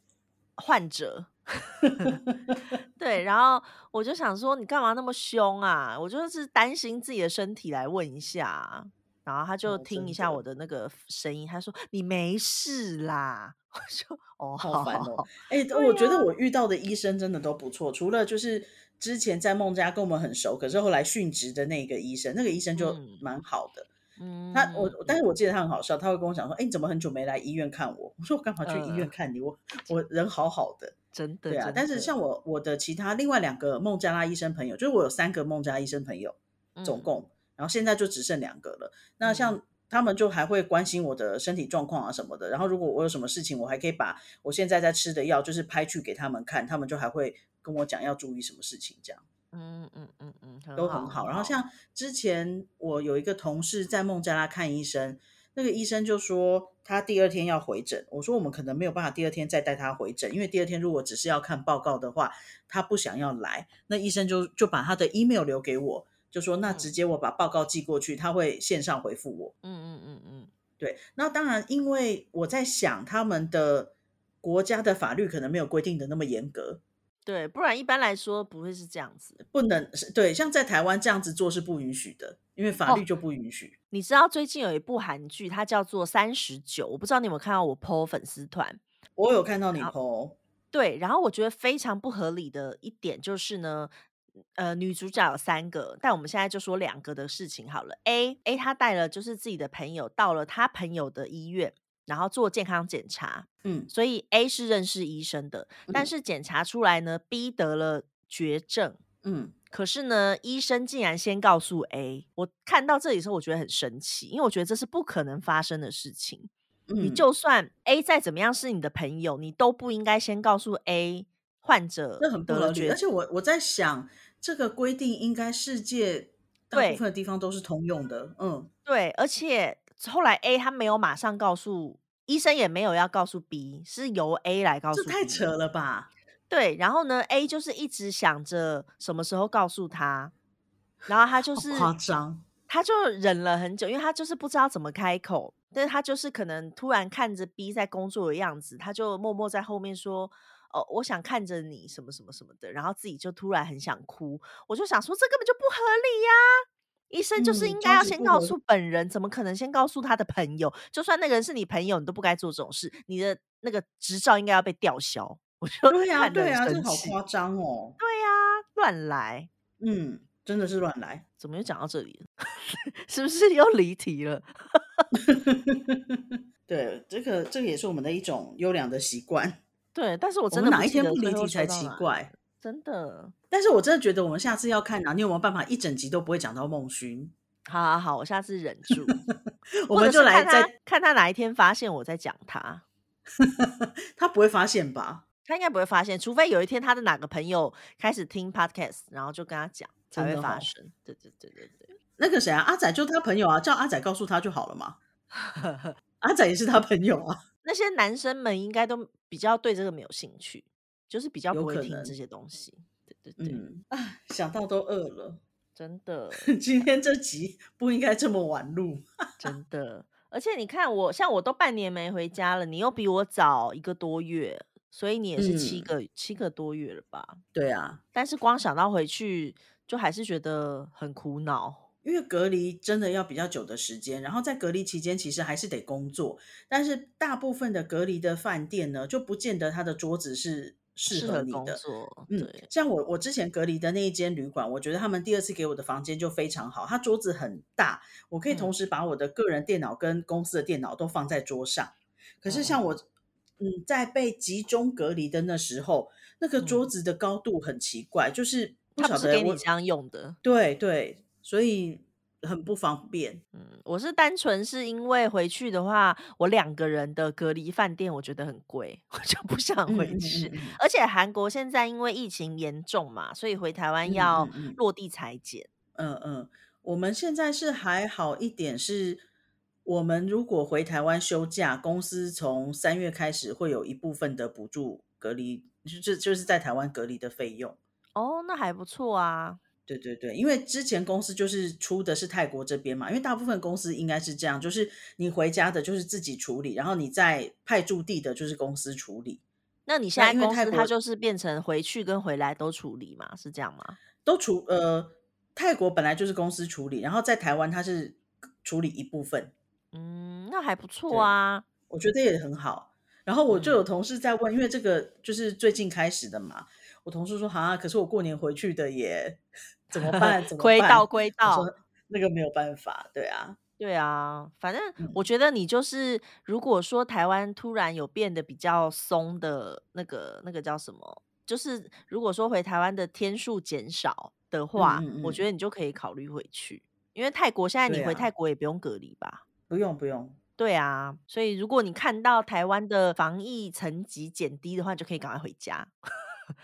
患者，对，然后我就想说，你干嘛那么凶啊？我就是担心自己的身体来问一下啊。然后他就听一下我的那个声音，他说你没事啦。我说哦，好烦好哦！哎、对我觉得啊我遇到的医生真的都不错，除了就是之前在孟加跟我们很熟，可是后来殉职的那个医生，那个医生就嗯蛮好的。嗯，他我，但是我记得他很好笑，他会跟我讲说：“哎、你怎么很久没来医院看我？”我说：“我干嘛去医院嗯看你？我我人好好的。”真的对啊，但是像我我的其他另外两个孟加拉医生朋友，就是我有三个孟加拉医生朋友，总嗯共，然后现在就只剩两个了。那像他们就还会关心我的身体状况啊什么的。然后如果我有什么事情，我还可以把我现在在吃的药，就是拍去给他们看，他们就还会跟我讲要注意什么事情，这样嗯嗯嗯嗯，很都很好。然后像之前我有一个同事在孟加拉看医生，那个医生就说他第二天要回诊，我说我们可能没有办法第二天再带他回诊，因为第二天如果只是要看报告的话，他不想要来，那医生就就把他的 email 留给我，就说那嗯直接我把报告寄过去，他会线上回复我。嗯嗯嗯嗯，对，那当然，因为我在想，他们的国家的法律可能没有规定的那么严格，对，不然一般来说不会是这样子。不能是对，像在台湾这样子做是不允许的，因为法律哦，就不允许。你知道最近有一部韩剧，它叫做《三十九》，我不知道你有没有看到我 PO 粉丝团。我有看到你 PO，对，然后我觉得非常不合理的一点就是呢，呃，女主角有三个，但我们现在就说两个的事情好了。A A 她带了就是自己的朋友到了她朋友的医院，然后做健康检查，嗯所以 A 是认识医生的，但嗯是检查出来呢，B 得了绝症。嗯，可是呢，医生竟然先告诉 A，我看到这里的时候，我觉得很神奇，因为我觉得这是不可能发生的事情。你嗯就算 A 再怎么样是你的朋友，你都不应该先告诉 A 患者这很不合理。得了绝而且我我在想，这个规定应该世界大部分的地方都是通用的。嗯，对，而且后来 A 他没有马上告诉医生，也没有要告诉 B，是由 A 来告诉这。太扯了吧？对，然后呢，A 就是一直想着什么时候告诉他，然后他就是好夸张。他就忍了很久，因为他就是不知道怎么开口，但是他就是可能突然看着 B 在工作的样子，他就默默在后面说：“哦，我想看着你什么什么什么的。”然后自己就突然很想哭，我就想说这根本就不合理呀、医生就是嗯应该要先告诉本人，怎么可能先告诉他的朋友？就算那个人是你朋友，你都不该做这种事，你的那个执照应该要被吊销。我就对呀、对呀、这很生气好夸张哦。对呀、乱来。嗯，真的是乱来。怎么又讲到这里了？是不是又离题了？对，这个这个也是我们的一种优良的习惯。对，但是我真的哪一天不离题才奇怪。真的。但是我真的觉得我们下次要看啊，你有没有办法一整集都不会讲到孟勋？好好好，我下次忍住，我们就是来看他看他哪一天发现我在讲他，他不会发现吧？他应该不会发现，除非有一天他的哪个朋友开始听 podcast，然后就跟他讲，才会发生。对对对对对。那个谁啊，阿仔就他朋友啊，叫阿仔告诉他就好了嘛。阿仔也是他朋友啊，那些男生们应该都比较对这个没有兴趣，就是比较不会听这些东西。对对对，嗯啊，想到都饿了。真的今天这集不应该这么晚录。真的。而且你看我，像我都半年没回家了，你又比我早一个多月，所以你也是七嗯个、七个多月了吧？对啊，但是光想到回去，就还是觉得很苦恼。因为隔离真的要比较久的时间，然后在隔离期间其实还是得工作，但是大部分的隔离的饭店呢，就不见得它的桌子是适适合你的。作，嗯，，像我我之前隔离的那一间旅馆，我觉得他们第二次给我的房间就非常好，它桌子很大，我可以同嗯时把我的个人电脑跟公司的电脑都放在桌上。可是像我，嗯，在被集中隔离的那时候，那个桌嗯子的高度很奇怪，就是不他不是晓得我给你这样用的。对对，所以很不方便。嗯，我是单纯是因为回去的话，我两个人的隔离饭店我觉得很贵，我就不想回去。嗯嗯而且韩国现在因为疫情严重嘛，所以回台湾嗯要落地裁剪。嗯嗯，我们现在是还好一点，是我们如果回台湾休假，公司从三月开始会有一部分的补助隔离，就是就是在台湾隔离的费用。哦，那还不错啊。对对对，因为之前公司就是出的是泰国这边嘛，因为大部分公司应该是这样，就是你回家的就是自己处理，然后你在派驻地的就是公司处理，那你现在公司它就是变成回去跟回来都处理嘛？是这样吗？都处呃泰国本来就是公司处理，然后在台湾它是处理一部分，嗯，那还不错啊。我觉得也很好。然后我就有嗯同事在问，因为这个就是最近开始的嘛，我同事说啊，可是我过年回去的耶，怎么 办？怎么办？亏到亏到。那个没有办法，对啊，对啊，反正嗯我觉得你就是，如果说台湾突然有变得比较松的那个那个叫什么，就是如果说回台湾的天数减少的话，嗯嗯我觉得你就可以考虑回去，因为泰国现在你回泰国也不用隔离吧？不用不用，对啊，所以如果你看到台湾的防疫层级减低的话，你就可以赶快回家，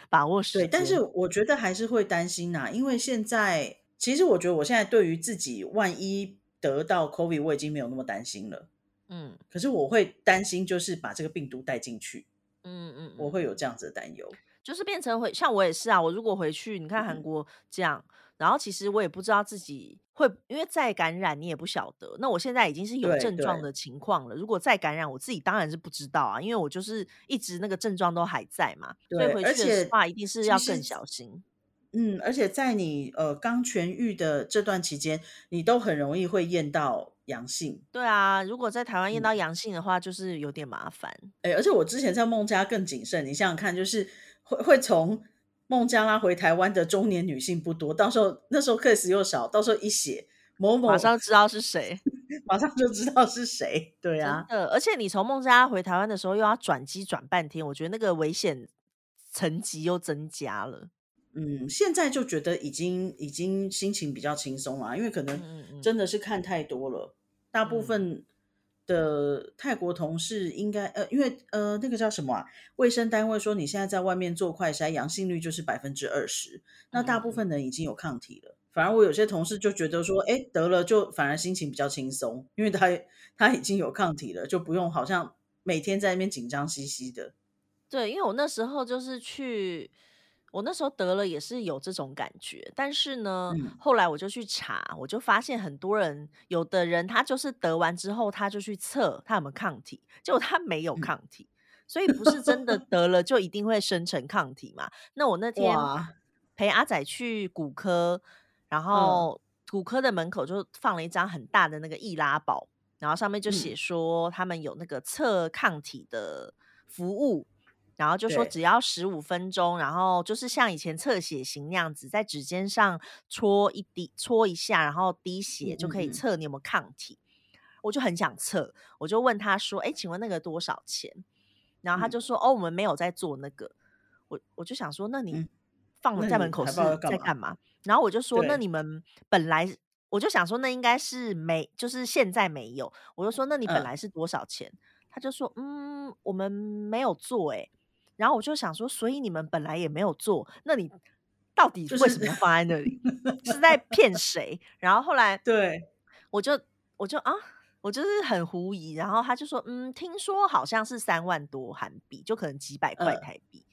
把握时对，但是我觉得还是会担心呐、因为现在其实我觉得我现在对于自己万一得到 COVID，我已经没有那么担心了。嗯可是我会担心，就是把这个病毒带进去，嗯嗯，我嗯会有这样子的担忧。就是变成回像我也是啊，我如果回去，你看韩嗯国这样，然后其实我也不知道自己会，因为再感染你也不晓得。那我现在已经是有症状的情况了，如果再感染，我自己当然是不知道啊，因为我就是一直那个症状都还在嘛，所以对，回去的话一定是要更小心。嗯，而且在你呃刚痊愈的这段期间，你都很容易会验到阳性。对啊，如果在台湾验嗯，到阳性的话，就是有点麻烦。哎，而且我之前在孟加更谨慎，你想想看，就是会会从孟加拉回台湾的中年女性不多，到时候那时候 case 又少，到时候一写某马某，上知道是谁，马上就知道是谁。对啊。而且你从孟加拉回台湾的时候又要转机转半天，我觉得那个危险层级又增加了。嗯，现在就觉得已经已经心情比较轻松了，因为可嗯能真的是看太多了，大部嗯分的泰国同事应该呃，因为呃那个叫什么啊，卫生单位说你现在在外面做快筛，阳性率就是百分之二十，那大部分人已经有抗体了。反而我有些同事就觉得说，哎，得了就反而心情比较轻松，因为他他已经有抗体了，就不用好像每天在那边紧张兮兮的。对，因为我那时候就是去，我那时候得了也是有这种感觉，但是呢，嗯。后来我就去查，我就发现很多人，有的人他就是得完之后他就去测他有没有抗体，结果他没有嗯，抗体，所以不是真的 得了就一定会生成抗体嘛。那我那天，陪阿仔去骨科，然嗯。后骨科的门口就放了一张很大的那个易拉宝，然后上面就写嗯，说他们有那个测抗体的服务，然后就说，只要十五分钟，然后就是像以前测血型那样子，在指尖上戳一滴，戳一下，然后滴血就可以测你有没有抗体。我就很想测，我就问他说：“哎，请问那个多少钱？”然后他嗯就说：“哦，我们没有在做那个。”我我就想说，那你嗯，放在门口是？在干嘛？然后我就说：“那，你们本来……”我就想说，那应该是没，就是现在没有。我就说：“那你本嗯，来是多少钱？”他就说：“嗯，我们没有做。”哎，然后我就想说，所以你们本来也没有做，那你到底就是为什么要放在那里？是在骗谁？然后后来 对，我就我就啊，我就是很狐疑。然后他就说：“嗯，听说好像是三万多韩币，就可能几百块嗯台币。”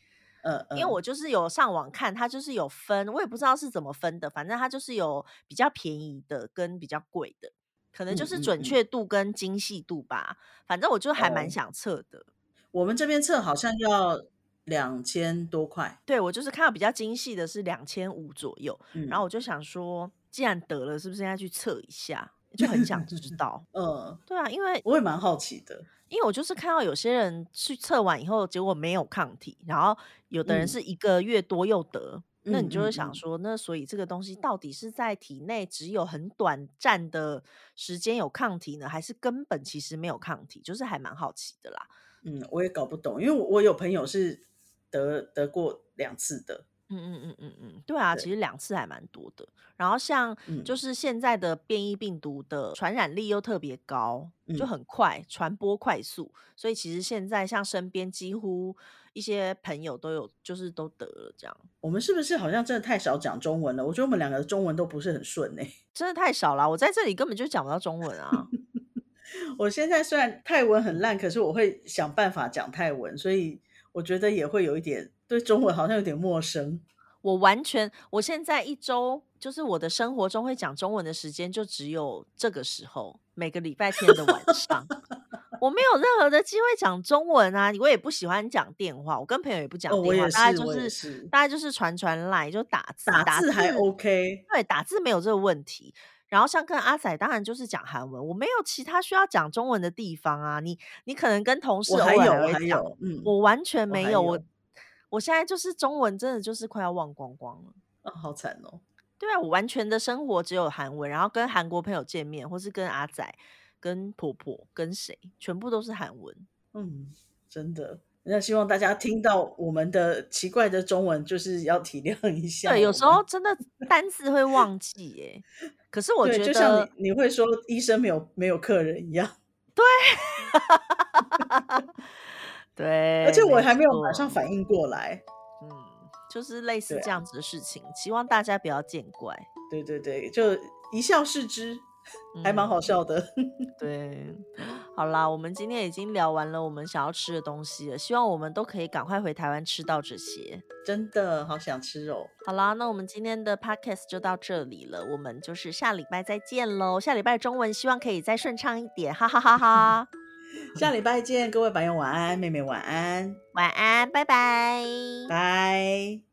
嗯嗯，因为我就是有上网看，它就是有分，我也不知道是怎么分的，反正它就是有比较便宜的跟比较贵的，可能就是准确度跟精细度吧。反正我就还蛮哦，想测的。我们这边测好像要两千多块。对我就是看到比较精细的是两千五左右，然后嗯我就想说，既然得了，是不是应该去测一下？就很想知 道。嗯，对啊，因为我也蛮好奇的。因为我就是看到有些人去测完以后，结果没有抗体，然后有的人嗯是一个月多又得，那嗯你就会嗯嗯，想说，那所以这个东西到底是在体内只有很短暂的时间有抗体呢，还是根本其实没有抗体？就是还蛮好奇的啦。嗯，我也搞不懂，因为我我有朋友是得得过两次的。嗯嗯嗯嗯嗯，对啊，其，实两次还蛮多的。然后像就嗯是现在的变异病毒的传染力又特别高，就嗯，很快，传播快速，所以其实现在像身边几乎一些朋友都有，就是都得了这样，我们是不是好像真的太少讲中文了？我觉得我们两个的中文都不是很顺呢、真的太少了。我在这里根本就讲不到中文啊。我现在虽然泰文很烂，可是我会想办法讲泰文，所以我觉得也会有一点对中文好像有点陌生。我完全，我现在一周就是我的生活中会讲中文的时间就只有这个时候，每个礼拜天的晚上，我没有任何的机会讲中文啊。我也不喜欢讲电话，我跟朋友也不讲电话，大概就是是，大概就是传传来就打字，打打字还 OK。对，打字没有这个问题。然后像跟阿仔，当然就是讲韩文，我没有其他需要讲中文的地方啊。你你可能跟同事偶尔会讲，还有，嗯，我完全我没有，我我现在就是中文真的就是快要忘光光了。啊，好惨哦。对啊，我完全的生活只有韩文，然后跟韩国朋友见面，或是跟阿仔、跟婆婆、跟谁，全部都是韩文。嗯，真的。那希望大家听到我们的奇怪的中文，就是要体谅一下对，有。时候真的单字会忘记耶。可是我觉得就像得，你你会说医生没有没有客人一样，对，对而且我没还没有马上，反应过来。嗯，就是类似这样子的事情，希望大家不要见怪。对对对，就一笑置之，还蛮嗯，好笑的。对，好啦，我们今天已经聊完了我们想要吃的东西了，希望我们都可以赶快回台湾吃到这些。真的好想吃哦。好啦，那我们今天的 podcast 就到这里了，我们就是下礼拜再见喽。下礼拜中文希望可以再顺畅一点，哈哈哈哈。下礼拜见，各位朋友晚安，妹妹晚安，晚安，拜拜，拜。